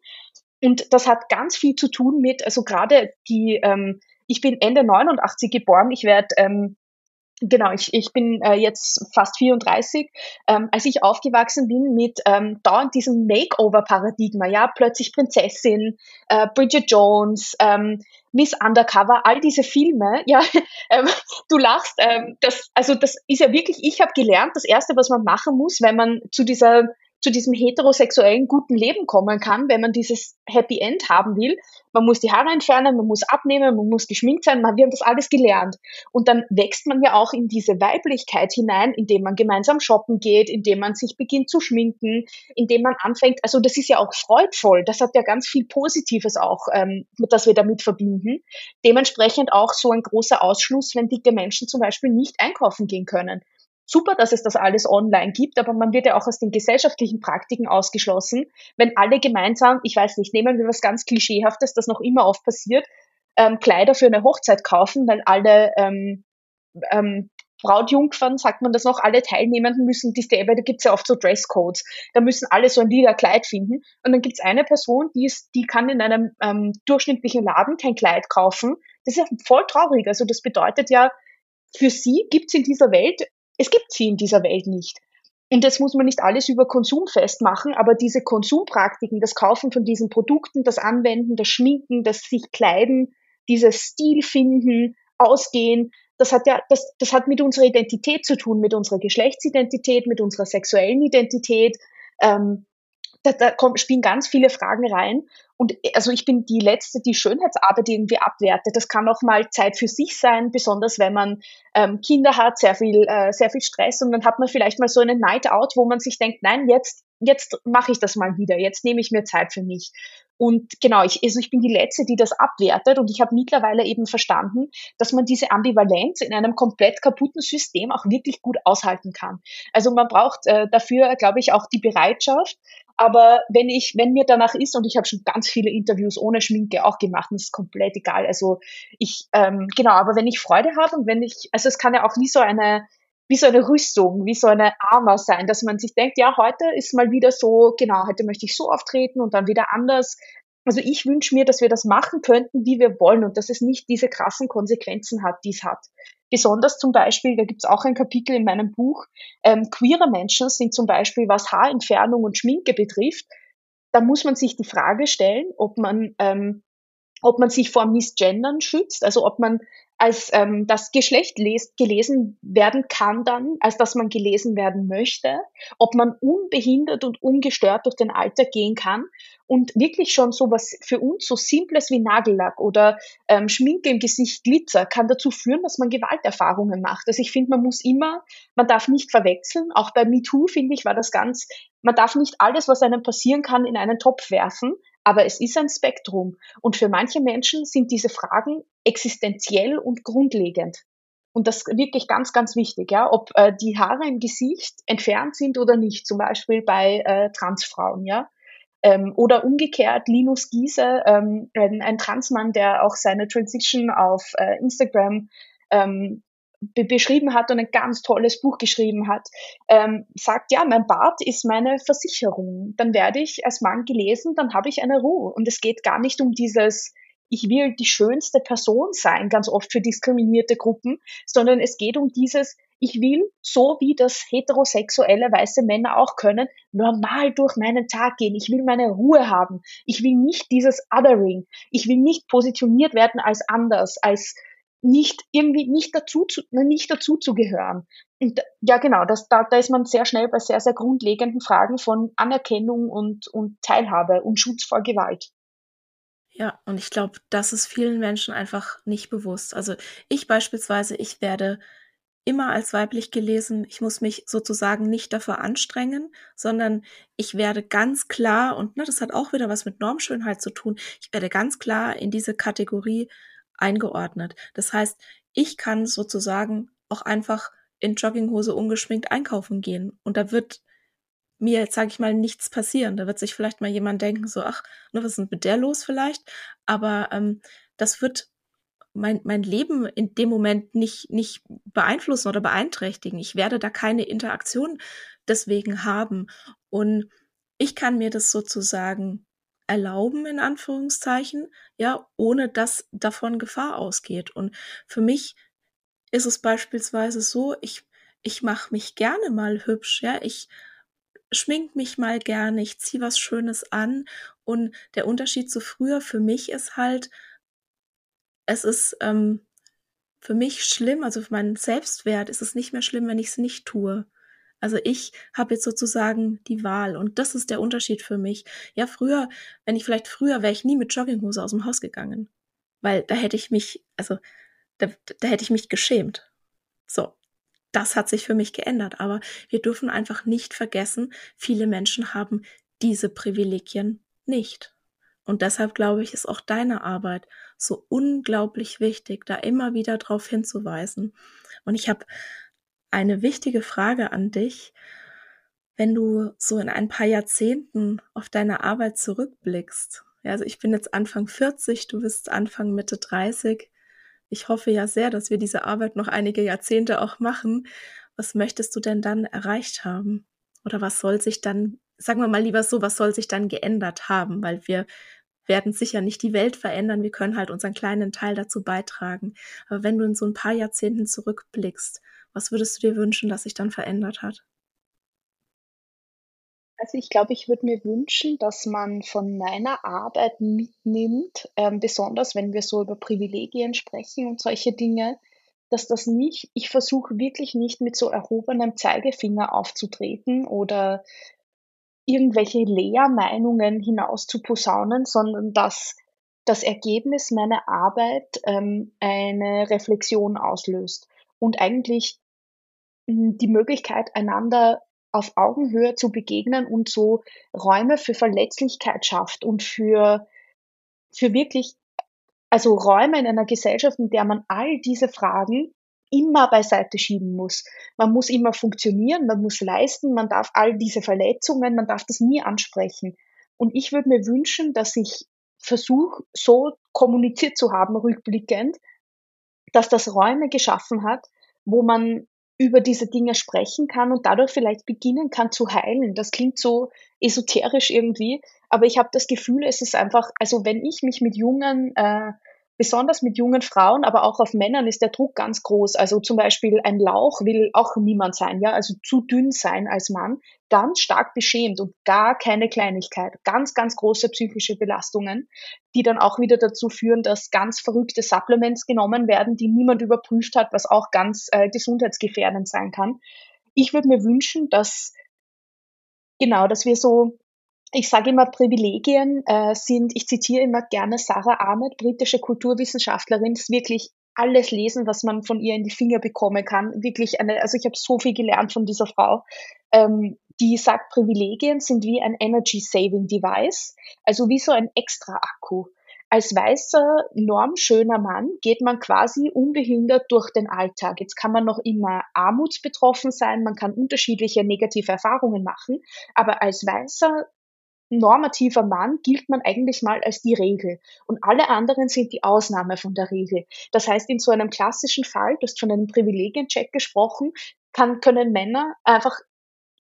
Und das hat ganz viel zu tun mit, also gerade die, ähm, ich bin Ende 89 geboren, ich werde ähm, Genau, ich, ich bin äh, jetzt fast 34. Ähm, als ich aufgewachsen bin mit ähm, dauernd diesem Makeover-Paradigma, ja, plötzlich Prinzessin, äh, Bridget Jones, ähm, Miss Undercover, all diese Filme, <laughs> ja, ähm, du lachst, ähm, das, also das ist ja wirklich, ich habe gelernt, das Erste, was man machen muss, wenn man zu dieser zu diesem heterosexuellen guten Leben kommen kann, wenn man dieses Happy End haben will. Man muss die Haare entfernen, man muss abnehmen, man muss geschminkt sein, man, wir haben das alles gelernt. Und dann wächst man ja auch in diese Weiblichkeit hinein, indem man gemeinsam shoppen geht, indem man sich beginnt zu schminken, indem man anfängt, also das ist ja auch freudvoll, das hat ja ganz viel Positives auch, ähm, das wir damit verbinden. Dementsprechend auch so ein großer Ausschluss, wenn dicke Menschen zum Beispiel nicht einkaufen gehen können super, dass es das alles online gibt, aber man wird ja auch aus den gesellschaftlichen Praktiken ausgeschlossen, wenn alle gemeinsam, ich weiß nicht, nehmen wir was ganz Klischeehaftes, das noch immer oft passiert, ähm, Kleider für eine Hochzeit kaufen, weil alle ähm, ähm, Brautjungfern, sagt man das noch, alle Teilnehmenden müssen, die da gibt es ja oft so Dresscodes, da müssen alle so ein lila Kleid finden und dann gibt es eine Person, die, ist, die kann in einem ähm, durchschnittlichen Laden kein Kleid kaufen. Das ist ja voll traurig. Also das bedeutet ja, für sie gibt es in dieser Welt es gibt sie in dieser Welt nicht. Und das muss man nicht alles über Konsum festmachen, aber diese Konsumpraktiken, das Kaufen von diesen Produkten, das Anwenden, das Schminken, das sich kleiden, dieses Stil finden, ausgehen, das hat ja, das, das hat mit unserer Identität zu tun, mit unserer Geschlechtsidentität, mit unserer sexuellen Identität. Ähm, da, da kommt, spielen ganz viele Fragen rein. Und also ich bin die Letzte, die Schönheitsarbeit irgendwie abwertet. Das kann auch mal Zeit für sich sein, besonders wenn man ähm, Kinder hat, sehr viel, äh, sehr viel Stress und dann hat man vielleicht mal so eine Night Out, wo man sich denkt, nein, jetzt, jetzt mache ich das mal wieder, jetzt nehme ich mir Zeit für mich. Und genau, ich, also ich bin die Letzte, die das abwertet und ich habe mittlerweile eben verstanden, dass man diese Ambivalenz in einem komplett kaputten System auch wirklich gut aushalten kann. Also man braucht äh, dafür, glaube ich, auch die Bereitschaft, aber wenn ich, wenn mir danach ist, und ich habe schon ganz viele Interviews ohne Schminke auch gemacht, und ist komplett egal. Also ich, ähm, genau, aber wenn ich Freude habe und wenn ich, also es kann ja auch wie so eine, wie so eine Rüstung, wie so eine Armor sein, dass man sich denkt, ja, heute ist mal wieder so, genau, heute möchte ich so auftreten und dann wieder anders. Also ich wünsche mir, dass wir das machen könnten, wie wir wollen und dass es nicht diese krassen Konsequenzen hat, die es hat. Besonders zum Beispiel, da gibt es auch ein Kapitel in meinem Buch, ähm, queere Menschen sind zum Beispiel, was Haarentfernung und Schminke betrifft, da muss man sich die Frage stellen, ob man, ähm, ob man sich vor Missgendern schützt, also ob man als ähm, das Geschlecht les gelesen werden kann dann, als dass man gelesen werden möchte, ob man unbehindert und ungestört durch den Alltag gehen kann und wirklich schon so was für uns so Simples wie Nagellack oder ähm, Schminke im Gesicht, Glitzer, kann dazu führen, dass man Gewalterfahrungen macht. Also ich finde, man muss immer, man darf nicht verwechseln, auch bei MeToo, finde ich, war das ganz, man darf nicht alles, was einem passieren kann, in einen Topf werfen, aber es ist ein Spektrum. Und für manche Menschen sind diese Fragen existenziell und grundlegend. Und das wirklich ganz, ganz wichtig, ja, ob äh, die Haare im Gesicht entfernt sind oder nicht, zum Beispiel bei äh, Transfrauen, ja. Ähm, oder umgekehrt, Linus Giese, ähm, ein, ein Transmann, der auch seine Transition auf äh, Instagram ähm, be beschrieben hat und ein ganz tolles Buch geschrieben hat, ähm, sagt, ja, mein Bart ist meine Versicherung. Dann werde ich als Mann gelesen, dann habe ich eine Ruhe. Und es geht gar nicht um dieses, ich will die schönste Person sein, ganz oft für diskriminierte Gruppen, sondern es geht um dieses, ich will, so wie das heterosexuelle weiße Männer auch können, normal durch meinen Tag gehen. Ich will meine Ruhe haben. Ich will nicht dieses Othering. Ich will nicht positioniert werden als anders, als nicht irgendwie nicht dazu zu, nicht dazu zu gehören. Und ja, genau, das, da, da ist man sehr schnell bei sehr, sehr grundlegenden Fragen von Anerkennung und, und Teilhabe und Schutz vor Gewalt. Ja, und ich glaube, das ist vielen Menschen einfach nicht bewusst. Also ich beispielsweise, ich werde immer als weiblich gelesen. Ich muss mich sozusagen nicht dafür anstrengen, sondern ich werde ganz klar, und ne, das hat auch wieder was mit Normschönheit zu tun, ich werde ganz klar in diese Kategorie eingeordnet. Das heißt, ich kann sozusagen auch einfach in Jogginghose ungeschminkt einkaufen gehen und da wird mir sage ich mal, nichts passieren. Da wird sich vielleicht mal jemand denken, so, ach, ne, was ist denn mit der los vielleicht? Aber ähm, das wird mein, mein Leben in dem Moment nicht, nicht beeinflussen oder beeinträchtigen. Ich werde da keine Interaktion deswegen haben. Und ich kann mir das sozusagen erlauben, in Anführungszeichen, ja, ohne dass davon Gefahr ausgeht. Und für mich ist es beispielsweise so, ich, ich mache mich gerne mal hübsch, ja, ich schmink mich mal gerne, ich ziehe was Schönes an. Und der Unterschied zu früher für mich ist halt, es ist ähm, für mich schlimm, also für meinen Selbstwert ist es nicht mehr schlimm, wenn ich es nicht tue. Also ich habe jetzt sozusagen die Wahl und das ist der Unterschied für mich. Ja, früher, wenn ich vielleicht früher wäre ich nie mit Jogginghose aus dem Haus gegangen, weil da hätte ich mich, also da, da hätte ich mich geschämt. So, das hat sich für mich geändert, aber wir dürfen einfach nicht vergessen, viele Menschen haben diese Privilegien nicht. Und deshalb glaube ich, ist auch deine Arbeit so unglaublich wichtig, da immer wieder darauf hinzuweisen. Und ich habe eine wichtige Frage an dich. Wenn du so in ein paar Jahrzehnten auf deine Arbeit zurückblickst, ja, also ich bin jetzt Anfang 40, du bist Anfang Mitte 30. Ich hoffe ja sehr, dass wir diese Arbeit noch einige Jahrzehnte auch machen. Was möchtest du denn dann erreicht haben? Oder was soll sich dann, sagen wir mal lieber so, was soll sich dann geändert haben? Weil wir werden sicher nicht die Welt verändern, wir können halt unseren kleinen Teil dazu beitragen. Aber wenn du in so ein paar Jahrzehnten zurückblickst, was würdest du dir wünschen, dass sich dann verändert hat? Also ich glaube, ich würde mir wünschen, dass man von meiner Arbeit mitnimmt, ähm, besonders wenn wir so über Privilegien sprechen und solche Dinge, dass das nicht, ich versuche wirklich nicht mit so erhobenem Zeigefinger aufzutreten oder irgendwelche Lehrmeinungen hinaus zu posaunen, sondern dass das Ergebnis meiner Arbeit ähm, eine Reflexion auslöst und eigentlich die Möglichkeit, einander auf Augenhöhe zu begegnen und so Räume für Verletzlichkeit schafft und für, für wirklich, also Räume in einer Gesellschaft, in der man all diese Fragen immer beiseite schieben muss. Man muss immer funktionieren, man muss leisten, man darf all diese Verletzungen, man darf das nie ansprechen. Und ich würde mir wünschen, dass ich versuche, so kommuniziert zu haben, rückblickend, dass das Räume geschaffen hat, wo man über diese Dinge sprechen kann und dadurch vielleicht beginnen kann zu heilen. Das klingt so esoterisch irgendwie, aber ich habe das Gefühl, es ist einfach, also wenn ich mich mit jungen äh, besonders mit jungen Frauen, aber auch auf Männern ist der Druck ganz groß. Also zum Beispiel ein Lauch will auch niemand sein, ja, also zu dünn sein als Mann, ganz stark beschämt und gar keine Kleinigkeit, ganz, ganz große psychische Belastungen, die dann auch wieder dazu führen, dass ganz verrückte Supplements genommen werden, die niemand überprüft hat, was auch ganz äh, gesundheitsgefährdend sein kann. Ich würde mir wünschen, dass genau, dass wir so ich sage immer, Privilegien äh, sind, ich zitiere immer gerne Sarah Ahmed, britische Kulturwissenschaftlerin, ist wirklich alles lesen, was man von ihr in die Finger bekommen kann. Wirklich eine, also ich habe so viel gelernt von dieser Frau. Ähm, die sagt, Privilegien sind wie ein Energy Saving Device, also wie so ein extra Akku. Als weißer, normschöner Mann geht man quasi unbehindert durch den Alltag. Jetzt kann man noch immer armutsbetroffen sein, man kann unterschiedliche negative Erfahrungen machen, aber als weißer, normativer Mann gilt man eigentlich mal als die Regel und alle anderen sind die Ausnahme von der Regel. Das heißt, in so einem klassischen Fall, du hast von einem Privilegiencheck gesprochen, kann, können Männer einfach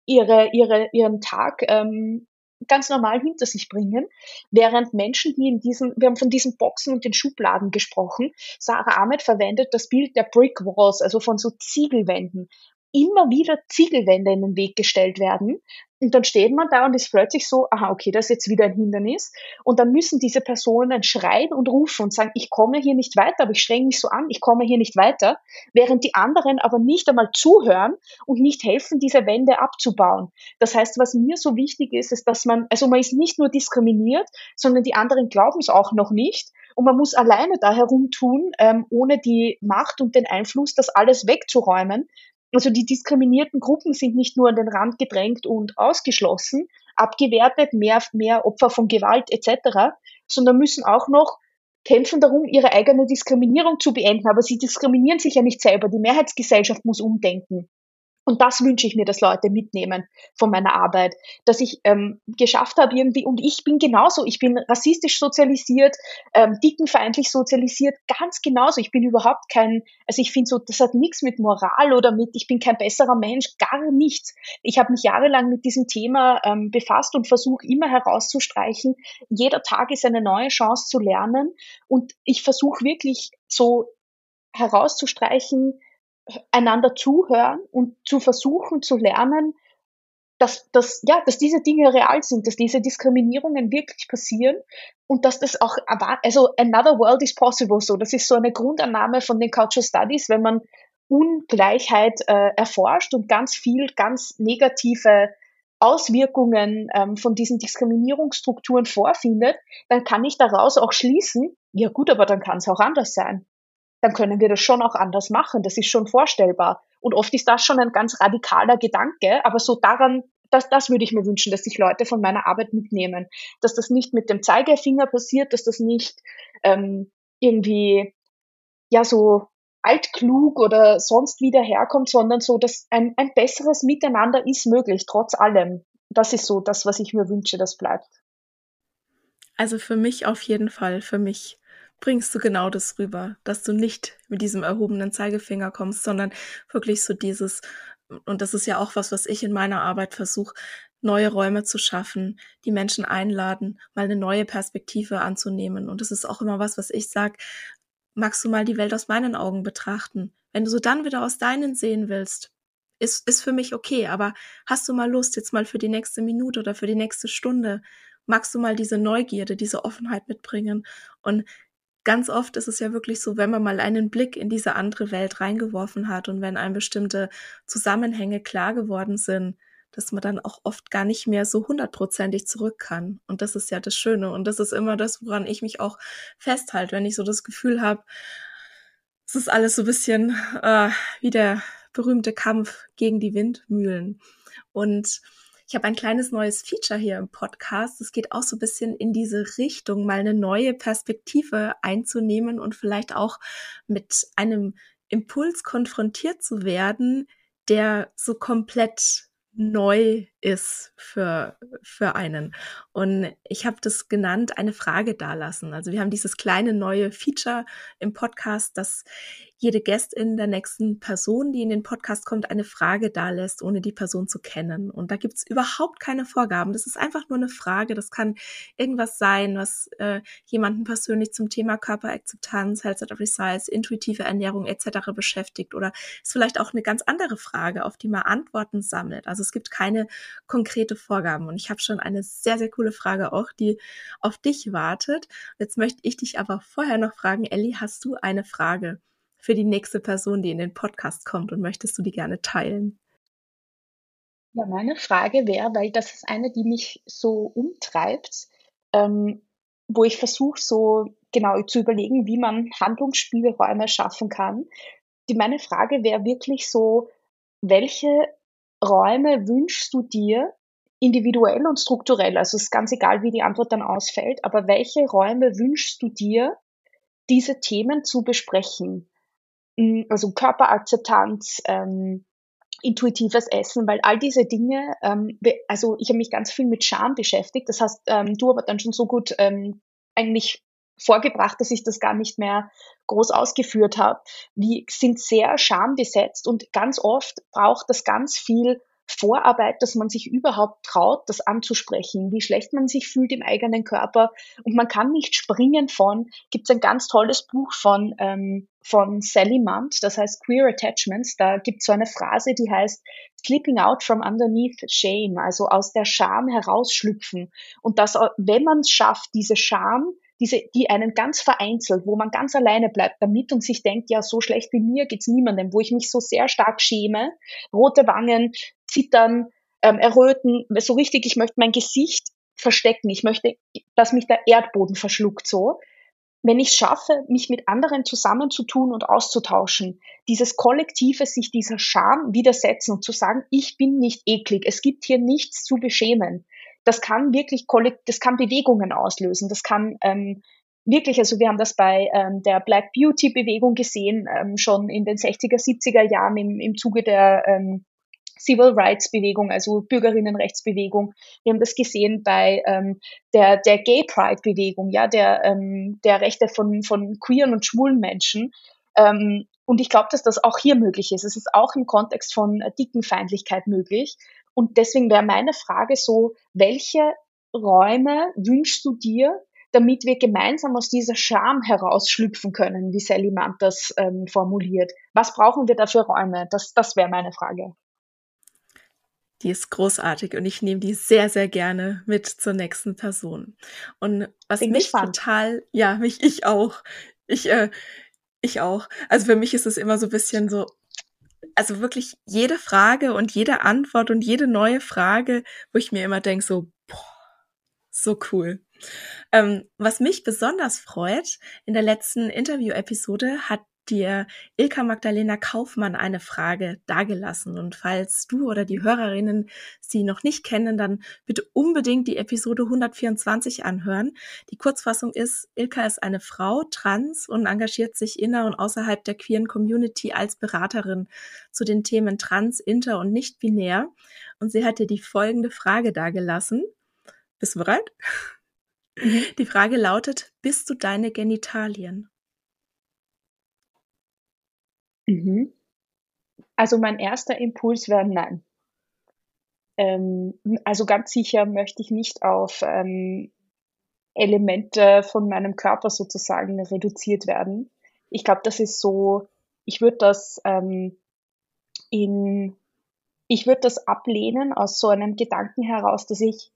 ihre, ihre, ihren Tag ähm, ganz normal hinter sich bringen, während Menschen, die in diesen, wir haben von diesen Boxen und den Schubladen gesprochen, Sarah Ahmed verwendet das Bild der Brick Walls, also von so Ziegelwänden, immer wieder Ziegelwände in den Weg gestellt werden. Und dann steht man da und ist plötzlich so, aha, okay, das ist jetzt wieder ein Hindernis. Und dann müssen diese Personen schreien und rufen und sagen, ich komme hier nicht weiter, aber ich streng mich so an, ich komme hier nicht weiter, während die anderen aber nicht einmal zuhören und nicht helfen, diese Wände abzubauen. Das heißt, was mir so wichtig ist, ist, dass man, also man ist nicht nur diskriminiert, sondern die anderen glauben es auch noch nicht. Und man muss alleine da herumtun, ähm, ohne die Macht und den Einfluss, das alles wegzuräumen, also die diskriminierten Gruppen sind nicht nur an den Rand gedrängt und ausgeschlossen, abgewertet, mehr, mehr Opfer von Gewalt etc., sondern müssen auch noch kämpfen darum, ihre eigene Diskriminierung zu beenden. Aber sie diskriminieren sich ja nicht selber. Die Mehrheitsgesellschaft muss umdenken. Und das wünsche ich mir, dass Leute mitnehmen von meiner Arbeit, dass ich ähm, geschafft habe irgendwie, und ich bin genauso, ich bin rassistisch sozialisiert, ähm, dickenfeindlich sozialisiert, ganz genauso. Ich bin überhaupt kein, also ich finde so, das hat nichts mit Moral oder mit, ich bin kein besserer Mensch, gar nichts. Ich habe mich jahrelang mit diesem Thema ähm, befasst und versuche immer herauszustreichen, jeder Tag ist eine neue Chance zu lernen und ich versuche wirklich so herauszustreichen, einander zuhören und zu versuchen zu lernen, dass, dass, ja, dass diese Dinge real sind, dass diese Diskriminierungen wirklich passieren und dass das auch, also another world is possible, so, das ist so eine Grundannahme von den Cultural Studies, wenn man Ungleichheit äh, erforscht und ganz viel ganz negative Auswirkungen ähm, von diesen Diskriminierungsstrukturen vorfindet, dann kann ich daraus auch schließen, ja gut, aber dann kann es auch anders sein. Dann können wir das schon auch anders machen. Das ist schon vorstellbar. Und oft ist das schon ein ganz radikaler Gedanke, aber so daran, das, das würde ich mir wünschen, dass sich Leute von meiner Arbeit mitnehmen. Dass das nicht mit dem Zeigefinger passiert, dass das nicht ähm, irgendwie ja so altklug oder sonst wieder herkommt, sondern so, dass ein, ein besseres Miteinander ist möglich, trotz allem. Das ist so das, was ich mir wünsche, das bleibt. Also für mich auf jeden Fall, für mich bringst du genau das rüber, dass du nicht mit diesem erhobenen Zeigefinger kommst, sondern wirklich so dieses, und das ist ja auch was, was ich in meiner Arbeit versuche, neue Räume zu schaffen, die Menschen einladen, mal eine neue Perspektive anzunehmen. Und das ist auch immer was, was ich sage, magst du mal die Welt aus meinen Augen betrachten? Wenn du so dann wieder aus deinen sehen willst, ist, ist für mich okay, aber hast du mal Lust, jetzt mal für die nächste Minute oder für die nächste Stunde, magst du mal diese Neugierde, diese Offenheit mitbringen? Und ganz oft ist es ja wirklich so, wenn man mal einen Blick in diese andere Welt reingeworfen hat und wenn einem bestimmte Zusammenhänge klar geworden sind, dass man dann auch oft gar nicht mehr so hundertprozentig zurück kann. Und das ist ja das Schöne. Und das ist immer das, woran ich mich auch festhalte, wenn ich so das Gefühl habe, es ist alles so ein bisschen äh, wie der berühmte Kampf gegen die Windmühlen. Und ich habe ein kleines neues Feature hier im Podcast. Es geht auch so ein bisschen in diese Richtung, mal eine neue Perspektive einzunehmen und vielleicht auch mit einem Impuls konfrontiert zu werden, der so komplett neu ist für, für einen. Und ich habe das genannt, eine Frage dalassen. Also wir haben dieses kleine neue Feature im Podcast, dass jede Gästin der nächsten Person, die in den Podcast kommt, eine Frage dalässt, ohne die Person zu kennen. Und da gibt's überhaupt keine Vorgaben. Das ist einfach nur eine Frage. Das kann irgendwas sein, was äh, jemanden persönlich zum Thema Körperakzeptanz, Health at Every Size, intuitive Ernährung etc. beschäftigt. Oder ist vielleicht auch eine ganz andere Frage, auf die man Antworten sammelt. Also es gibt keine konkrete Vorgaben. Und ich habe schon eine sehr, sehr coole Frage auch, die auf dich wartet. Jetzt möchte ich dich aber vorher noch fragen, Elli, hast du eine Frage für die nächste Person, die in den Podcast kommt und möchtest du die gerne teilen? Ja, meine Frage wäre, weil das ist eine, die mich so umtreibt, ähm, wo ich versuche, so genau zu überlegen, wie man Handlungsspielräume schaffen kann. Die, meine Frage wäre wirklich so, welche Räume wünschst du dir individuell und strukturell? Also es ist ganz egal, wie die Antwort dann ausfällt, aber welche Räume wünschst du dir, diese Themen zu besprechen? Hm, also Körperakzeptanz, ähm, intuitives Essen, weil all diese Dinge, ähm, also ich habe mich ganz viel mit Scham beschäftigt, das hast ähm, du aber dann schon so gut ähm, eigentlich vorgebracht, dass ich das gar nicht mehr groß ausgeführt habe. Wir sind sehr schambesetzt und ganz oft braucht das ganz viel Vorarbeit, dass man sich überhaupt traut, das anzusprechen, wie schlecht man sich fühlt im eigenen Körper. Und man kann nicht springen von, gibt es ein ganz tolles Buch von, ähm, von Sally Munt, das heißt Queer Attachments. Da gibt es so eine Phrase, die heißt Slipping out from underneath shame, also aus der Scham herausschlüpfen. Und dass, wenn man es schafft, diese Scham diese, die einen ganz vereinzelt, wo man ganz alleine bleibt damit und sich denkt, ja, so schlecht wie mir geht's niemandem, wo ich mich so sehr stark schäme, rote Wangen, zittern, ähm, erröten, so richtig, ich möchte mein Gesicht verstecken, ich möchte, dass mich der Erdboden verschluckt so. Wenn ich es schaffe, mich mit anderen zusammenzutun und auszutauschen, dieses kollektive sich dieser Scham widersetzen und zu sagen, ich bin nicht eklig, es gibt hier nichts zu beschämen, das kann wirklich das kann Bewegungen auslösen. Das kann ähm, wirklich, also wir haben das bei ähm, der Black Beauty Bewegung gesehen, ähm, schon in den 60er, 70er Jahren im, im Zuge der ähm, Civil Rights Bewegung, also Bürgerinnenrechtsbewegung. Wir haben das gesehen bei ähm, der, der Gay Pride Bewegung, ja, der, ähm, der Rechte von, von queeren und schwulen Menschen. Ähm, und ich glaube, dass das auch hier möglich ist. Es ist auch im Kontext von Dickenfeindlichkeit möglich. Und deswegen wäre meine Frage so, welche Räume wünschst du dir, damit wir gemeinsam aus dieser Scham herausschlüpfen können, wie Sally Mann das ähm, formuliert? Was brauchen wir da für Räume? Das, das wäre meine Frage. Die ist großartig und ich nehme die sehr, sehr gerne mit zur nächsten Person. Und was Bin mich gespannt. total, ja, mich, ich auch. Ich, äh, ich auch. Also für mich ist es immer so ein bisschen so, also wirklich jede Frage und jede Antwort und jede neue Frage, wo ich mir immer denke, so, boah, so cool. Ähm, was mich besonders freut, in der letzten Interview-Episode hat dir Ilka Magdalena Kaufmann eine Frage dargelassen. Und falls du oder die Hörerinnen sie noch nicht kennen, dann bitte unbedingt die Episode 124 anhören. Die Kurzfassung ist, Ilka ist eine Frau, trans und engagiert sich inner und außerhalb der queeren Community als Beraterin zu den Themen trans, inter und nicht binär. Und sie hat dir die folgende Frage dargelassen. Bist du bereit? Mhm. Die Frage lautet, bist du deine Genitalien? Mhm. Also mein erster Impuls wäre nein. Ähm, also ganz sicher möchte ich nicht auf ähm, Elemente von meinem Körper sozusagen reduziert werden. Ich glaube, das ist so, ich würde das ähm, in, ich würde das ablehnen aus so einem Gedanken heraus, dass ich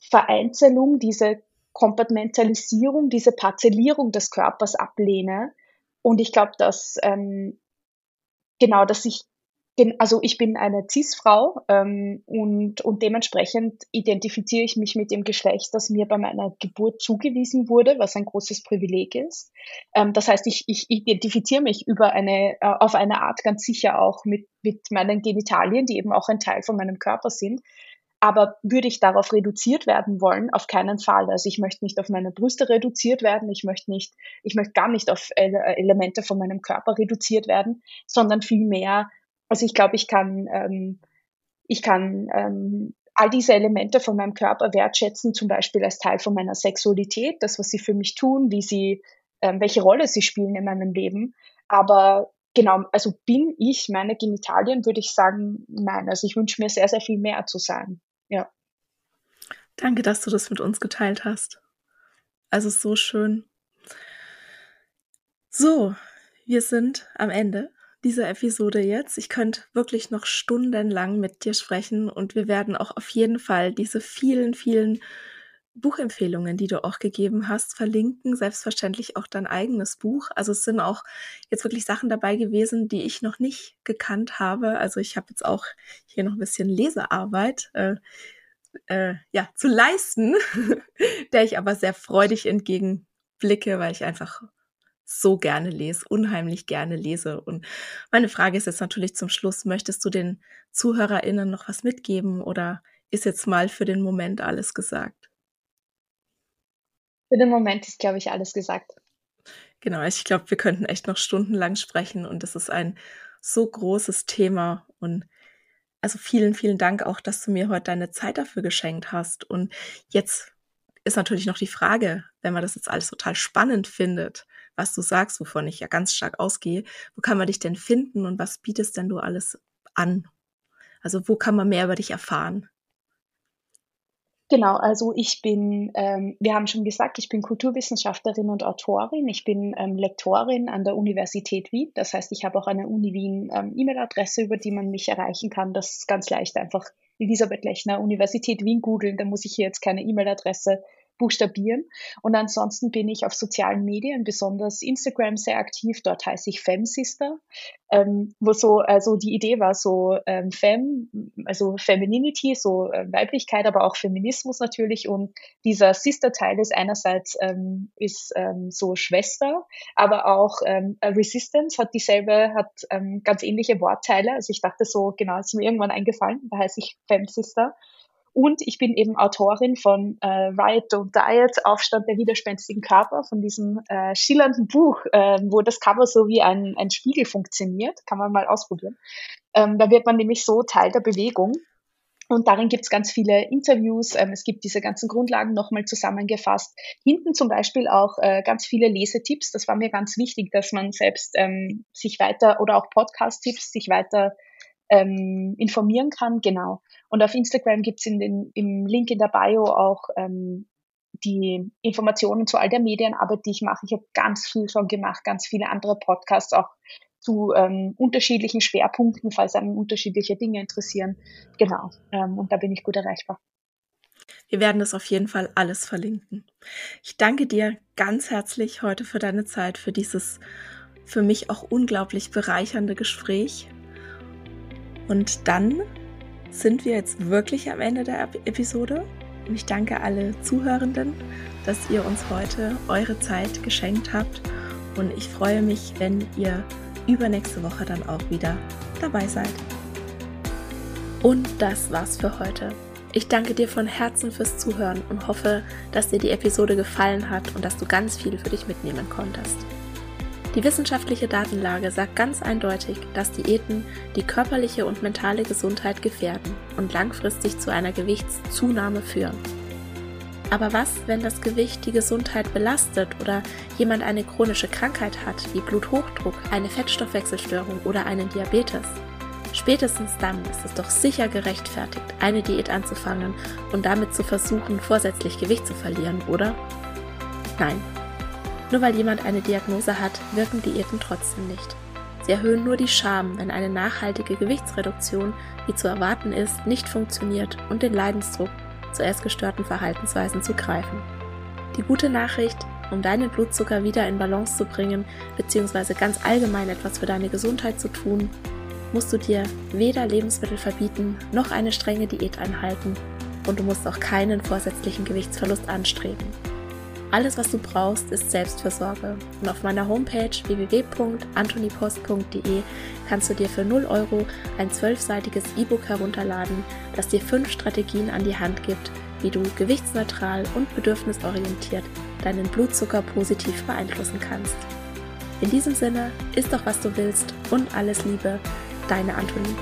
Vereinzelung, diese Kompartmentalisierung, diese Parzellierung des Körpers ablehne, und ich glaube, dass ähm, genau, dass ich also ich bin eine Cis-Frau ähm, und, und dementsprechend identifiziere ich mich mit dem Geschlecht, das mir bei meiner Geburt zugewiesen wurde, was ein großes Privileg ist. Ähm, das heißt, ich, ich identifiziere mich über eine, äh, auf eine Art ganz sicher auch mit, mit meinen Genitalien, die eben auch ein Teil von meinem Körper sind. Aber würde ich darauf reduziert werden wollen? Auf keinen Fall. Also ich möchte nicht auf meine Brüste reduziert werden. Ich möchte nicht, ich möchte gar nicht auf Elemente von meinem Körper reduziert werden, sondern vielmehr, also ich glaube, ich kann, ähm, ich kann ähm, all diese Elemente von meinem Körper wertschätzen, zum Beispiel als Teil von meiner Sexualität, das, was sie für mich tun, wie sie, ähm, welche Rolle sie spielen in meinem Leben. Aber genau, also bin ich meine Genitalien, würde ich sagen, nein. Also ich wünsche mir sehr, sehr viel mehr zu sein. Ja. Danke, dass du das mit uns geteilt hast. Also so schön. So, wir sind am Ende dieser Episode jetzt. Ich könnte wirklich noch stundenlang mit dir sprechen und wir werden auch auf jeden Fall diese vielen, vielen Buchempfehlungen, die du auch gegeben hast, verlinken. Selbstverständlich auch dein eigenes Buch. Also es sind auch jetzt wirklich Sachen dabei gewesen, die ich noch nicht gekannt habe. Also ich habe jetzt auch hier noch ein bisschen Lesearbeit äh, äh, ja, zu leisten, <laughs> der ich aber sehr freudig entgegenblicke, weil ich einfach so gerne lese, unheimlich gerne lese. Und meine Frage ist jetzt natürlich zum Schluss, möchtest du den ZuhörerInnen noch was mitgeben oder ist jetzt mal für den Moment alles gesagt? Für den Moment ist, glaube ich, alles gesagt. Genau, ich glaube, wir könnten echt noch stundenlang sprechen und es ist ein so großes Thema und also vielen, vielen Dank auch, dass du mir heute deine Zeit dafür geschenkt hast. Und jetzt ist natürlich noch die Frage, wenn man das jetzt alles total spannend findet, was du sagst, wovon ich ja ganz stark ausgehe, wo kann man dich denn finden und was bietest denn du alles an? Also wo kann man mehr über dich erfahren? Genau, also ich bin, ähm, wir haben schon gesagt, ich bin Kulturwissenschaftlerin und Autorin. Ich bin ähm, Lektorin an der Universität Wien. Das heißt, ich habe auch eine Uni Wien ähm, E-Mail-Adresse, über die man mich erreichen kann. Das ist ganz leicht einfach Elisabeth Lechner, Universität Wien googeln. Da muss ich hier jetzt keine E-Mail-Adresse buchstabieren. Und ansonsten bin ich auf sozialen Medien, besonders Instagram, sehr aktiv. Dort heiße ich Femsister, ähm, wo so, also die Idee war so ähm, Fem, also Femininity, so äh, Weiblichkeit, aber auch Feminismus natürlich. Und dieser Sister-Teil ist einerseits ähm, ist ähm, so Schwester, aber auch ähm, Resistance hat dieselbe, hat ähm, ganz ähnliche Wortteile. Also ich dachte so, genau, ist mir irgendwann eingefallen, da heiße ich Femsister. Und ich bin eben Autorin von äh, Riot Don't Diet, Aufstand der widerspenstigen Körper, von diesem äh, schillernden Buch, äh, wo das Cover so wie ein, ein Spiegel funktioniert. Kann man mal ausprobieren. Ähm, da wird man nämlich so Teil der Bewegung. Und darin gibt es ganz viele Interviews. Ähm, es gibt diese ganzen Grundlagen nochmal zusammengefasst. Hinten zum Beispiel auch äh, ganz viele Lesetipps. Das war mir ganz wichtig, dass man selbst ähm, sich weiter oder auch Podcast-Tipps sich weiter ähm, informieren kann. Genau. Und auf Instagram gibt's in im Link in der Bio auch ähm, die Informationen zu all der Medienarbeit, die ich mache. Ich habe ganz viel schon gemacht, ganz viele andere Podcasts auch zu ähm, unterschiedlichen Schwerpunkten, falls einen unterschiedliche Dinge interessieren. Genau. Ähm, und da bin ich gut erreichbar. Wir werden das auf jeden Fall alles verlinken. Ich danke dir ganz herzlich heute für deine Zeit, für dieses für mich auch unglaublich bereichernde Gespräch. Und dann sind wir jetzt wirklich am Ende der Episode. Und ich danke alle Zuhörenden, dass ihr uns heute eure Zeit geschenkt habt. Und ich freue mich, wenn ihr übernächste Woche dann auch wieder dabei seid. Und das war's für heute. Ich danke dir von Herzen fürs Zuhören und hoffe, dass dir die Episode gefallen hat und dass du ganz viel für dich mitnehmen konntest. Die wissenschaftliche Datenlage sagt ganz eindeutig, dass Diäten die körperliche und mentale Gesundheit gefährden und langfristig zu einer Gewichtszunahme führen. Aber was, wenn das Gewicht die Gesundheit belastet oder jemand eine chronische Krankheit hat, wie Bluthochdruck, eine Fettstoffwechselstörung oder einen Diabetes? Spätestens dann ist es doch sicher gerechtfertigt, eine Diät anzufangen und damit zu versuchen, vorsätzlich Gewicht zu verlieren, oder? Nein, nur weil jemand eine Diagnose hat, wirken Diäten trotzdem nicht. Sie erhöhen nur die Scham, wenn eine nachhaltige Gewichtsreduktion, wie zu erwarten ist, nicht funktioniert und den Leidensdruck zu erst gestörten Verhaltensweisen zu greifen. Die gute Nachricht, um deinen Blutzucker wieder in Balance zu bringen, bzw. ganz allgemein etwas für deine Gesundheit zu tun, musst du dir weder Lebensmittel verbieten noch eine strenge Diät einhalten und du musst auch keinen vorsätzlichen Gewichtsverlust anstreben. Alles, was du brauchst, ist Selbstversorge. Und auf meiner Homepage www.antonipost.de kannst du dir für 0 Euro ein zwölfseitiges E-Book herunterladen, das dir fünf Strategien an die Hand gibt, wie du gewichtsneutral und bedürfnisorientiert deinen Blutzucker positiv beeinflussen kannst. In diesem Sinne, isst doch was du willst und alles Liebe, deine Antonie.